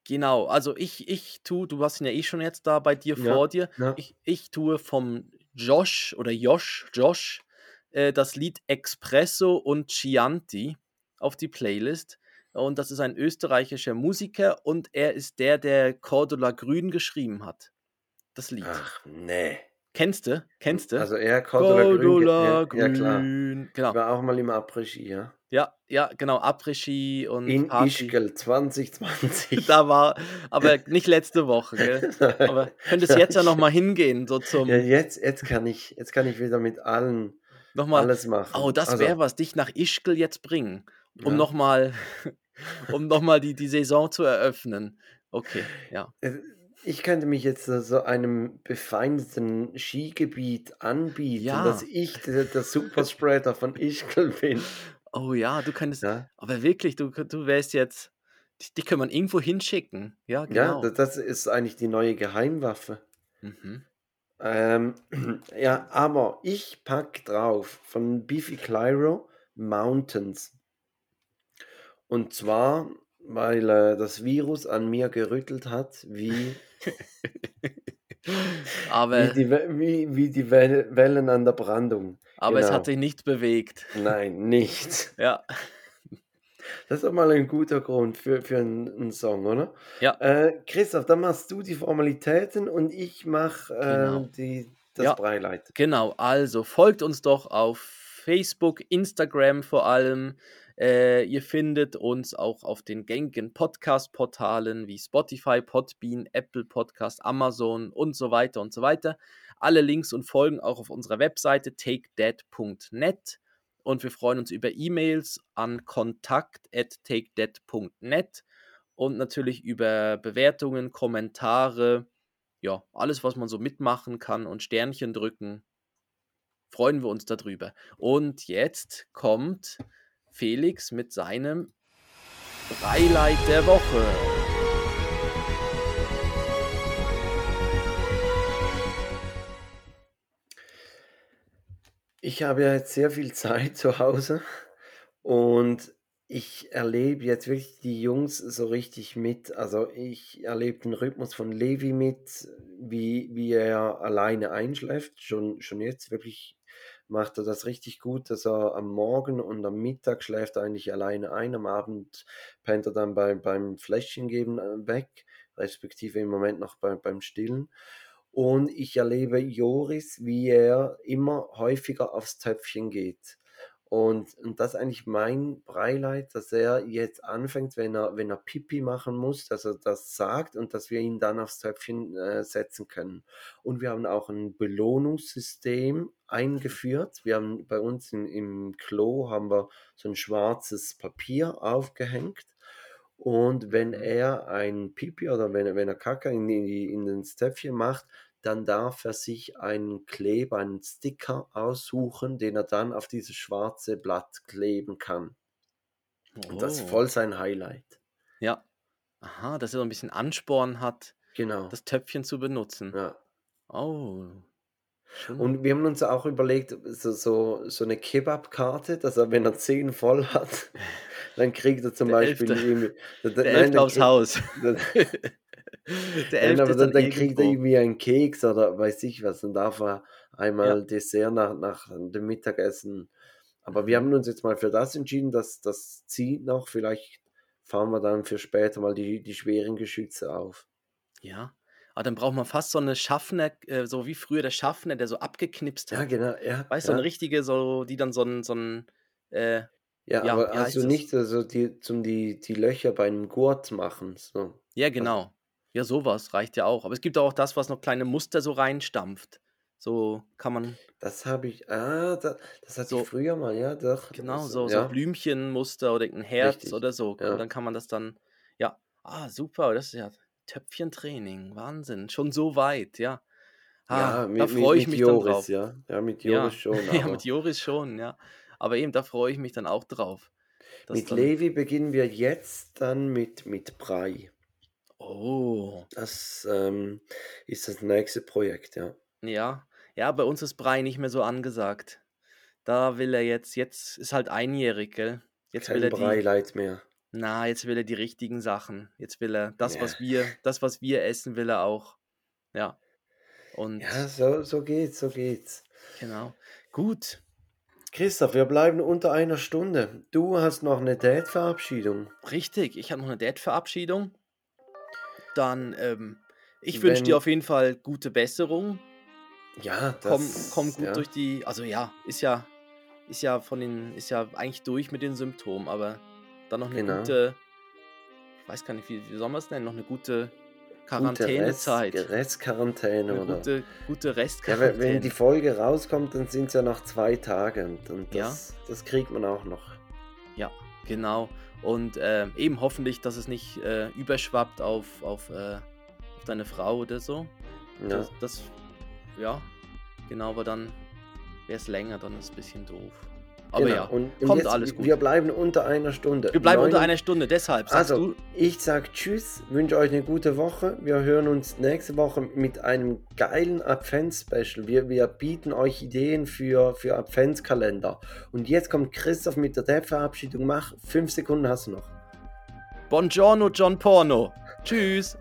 Genau, also ich ich tue du hast ihn ja eh schon jetzt da bei dir Ja, vor dir. ja. Ich ich tue vom Josh oder Josh Josh, äh, das Lied „Espresso“ und „Chianti“ auf die Playlist. Und das ist ein österreichischer Musiker und er ist der, der „Cordula Grün“ geschrieben hat, das Lied. Ach ne. Kennst du? Kennst du? Also eher Cordula, Cordula Grün. Ja, ja, klar. Grün. Ich Genau. war auch mal im Après-Ski, ja. Ja, ja, genau. Après-Ski und In Party. Ischgl 2020. Da war, aber nicht letzte Woche, gell? Aber könntest jetzt ja nochmal hingehen, so zum, Ja, jetzt, jetzt, kann ich, jetzt kann ich wieder mit allen nochmal, alles machen. oh, das Also, wäre was, dich nach Ischgl jetzt bringen, um Ja. nochmal, um nochmal die, die Saison zu eröffnen. Okay, ja. äh, Ich könnte mich jetzt so- einem befeindeten Skigebiet anbieten, Ja. dass ich der, der Superspreader von Ischgl bin. Oh ja, du könntest, Ja, aber wirklich, du, du wärst jetzt, dich, dich kann man irgendwo hinschicken. Ja, ja genau. da- das ist eigentlich die neue Geheimwaffe. Mhm. Ähm, ja, aber ich pack drauf von Beefy Clyro Mountains. Und zwar, weil äh, das Virus an mir gerüttelt hat, wie, wie, Aber, die, We- wie, wie die Wel- Wellen an der Brandung. aber es genau. hat sich nichts bewegt. Nein, nicht. Ja, Das ist doch mal ein guter Grund für, für einen, einen Song, oder? ja, Äh, Christoph, dann machst du die Formalitäten und ich mach Genau. ähm, die, das Ja. Breileit. genau. Also folgt uns doch auf Facebook, Instagram vor allem. Äh, ihr findet uns auch auf den gängigen Podcast-Portalen wie Spotify, Podbean, Apple Podcast, Amazon und so weiter und so weiter. Alle Links und Folgen auch auf unserer Webseite takedead.net. Und wir freuen uns über E-Mails an kontakt.takedead.net und natürlich über Bewertungen, Kommentare, ja, alles, was man so mitmachen kann und Sternchen drücken. Freuen wir uns darüber. Und jetzt kommt Felix mit seinem Highlight der Woche. Ich habe ja jetzt sehr viel Zeit zu Hause und ich erlebe jetzt wirklich die Jungs so richtig mit. Also ich erlebe den Rhythmus von Levi mit, wie, wie er alleine einschläft. Schon, schon jetzt wirklich macht er das richtig gut, dass er am Morgen und am Mittag schläft eigentlich alleine ein. Am Abend pennt er dann bei, beim Fläschchen geben äh, weg, respektive im Moment noch bei, beim Stillen. Und ich erlebe Joris, wie er immer häufiger aufs Töpfchen geht. Und, und das ist eigentlich mein Breileid, dass er jetzt anfängt, wenn er, wenn er Pipi machen muss, dass er das sagt und dass wir ihn dann aufs Töpfchen äh, setzen können. Und wir haben auch ein Belohnungssystem eingeführt. Wir haben bei uns in, im Klo haben wir so ein schwarzes Papier aufgehängt. Und wenn er ein Pipi oder wenn er, wenn er Kacke in, die, in den Töpfchen macht, dann darf er sich einen Kleber, einen Sticker aussuchen, den er dann auf dieses schwarze Blatt kleben kann. Und das ist Oh. voll sein Highlight. Ja. Aha, dass er so ein bisschen Ansporn hat, Genau. das Töpfchen zu benutzen. Ja. Oh. Schön. Und wir haben uns auch überlegt, so, so, so eine Kebab-Karte, dass er, wenn er 10 voll hat, dann kriegt er zum Der Beispiel Elfte. irgendwie. Der, der Elfte aufs Haus. Dann, der Nein, Elfte aber ist dann, dann, dann kriegt er irgendwie einen Keks oder weiß ich was. Dann darf er einmal Ja. Dessert nach, nach dem Mittagessen. Aber wir Mhm. haben uns jetzt mal für das entschieden, dass das zieht noch. Vielleicht fahren wir dann für später mal die, die schweren Geschütze auf. Ja. Aber dann braucht man fast so eine Schaffner, äh, so wie früher der Schaffner, der so abgeknipst Ja, hat. genau. Ja, Weißt du, so ja. eine richtige, so, die dann so ein, so ein, äh, ja, ja, aber heißt du das? nicht so die, zum die, die Löcher bei einem Gurt machen? So. ja, genau. Ja, sowas reicht ja auch. Aber es gibt auch das, was noch kleine Muster so reinstampft. So kann man, Das habe ich. Ah, da, das hatte So. ich früher mal, ja, doch. genau, Das- so, ja. so Blümchenmuster oder ein Herz Richtig, oder so. ja. Und dann kann man das dann, ja, ah, super, das ist ja Töpfchentraining, Wahnsinn. Schon so weit, ja. Ah, ja, da mit, mit, freue ich mich Joris, dann drauf. ja. Ja, mit Ja. Joris schon. Ja, aber- mit Joris schon, ja. Aber eben, da freue ich mich dann auch drauf. Mit Levi beginnen wir jetzt dann mit, mit Brei. Oh, Das ähm, ist das nächste Projekt, ja. ja. Ja, bei uns ist Brei nicht mehr so angesagt. Da will er jetzt, jetzt ist halt einjährig, gell? Jetzt will Kein er die, Breileit mehr. na, jetzt will er die richtigen Sachen. Jetzt will er das, Ja. was wir, das, was wir essen, will er auch. Ja. Und Ja, so, so geht's, so geht's. genau. Gut. Christoph, wir bleiben unter einer Stunde. Du hast noch eine Date-Verabschiedung. Richtig, ich habe noch eine Date-Verabschiedung. Dann, ähm, ich wünsche dir auf jeden Fall gute Besserung. Ja, komm, komm gut ja. durch die. Also ja, ist ja, ist ja von den, ist ja eigentlich durch mit den Symptomen, aber dann noch eine genau. gute, ich weiß gar nicht, wie, wie soll man es nennen, noch eine gute Quarantänezeit. Rest, Restquarantäne eine oder. Gute, gute Restquarantäne. Ja, wenn die Folge rauskommt, dann sind es ja noch zwei Tage und, und das, ja. das kriegt man auch noch. Ja, genau. Und äh, eben hoffentlich, dass es nicht äh, überschwappt auf, auf, äh, auf deine Frau oder so. Ja. Das, das ja, genau, aber dann wäre es länger, dann ist es ein bisschen doof. Aber genau. ja, und, und kommt jetzt, alles gut. Wir bleiben unter einer Stunde. Wir bleiben Neun... unter einer Stunde, deshalb sagst also, du. Ich sag Tschüss, wünsche euch eine gute Woche. Wir hören uns nächste Woche mit einem geilen Advents-Special. Wir, wir bieten euch Ideen für, für Adventskalender. Und jetzt kommt Christoph mit der Dev-Verabschiedung. Mach, fünf Sekunden hast du noch. Buongiorno, John Porno. Tschüss.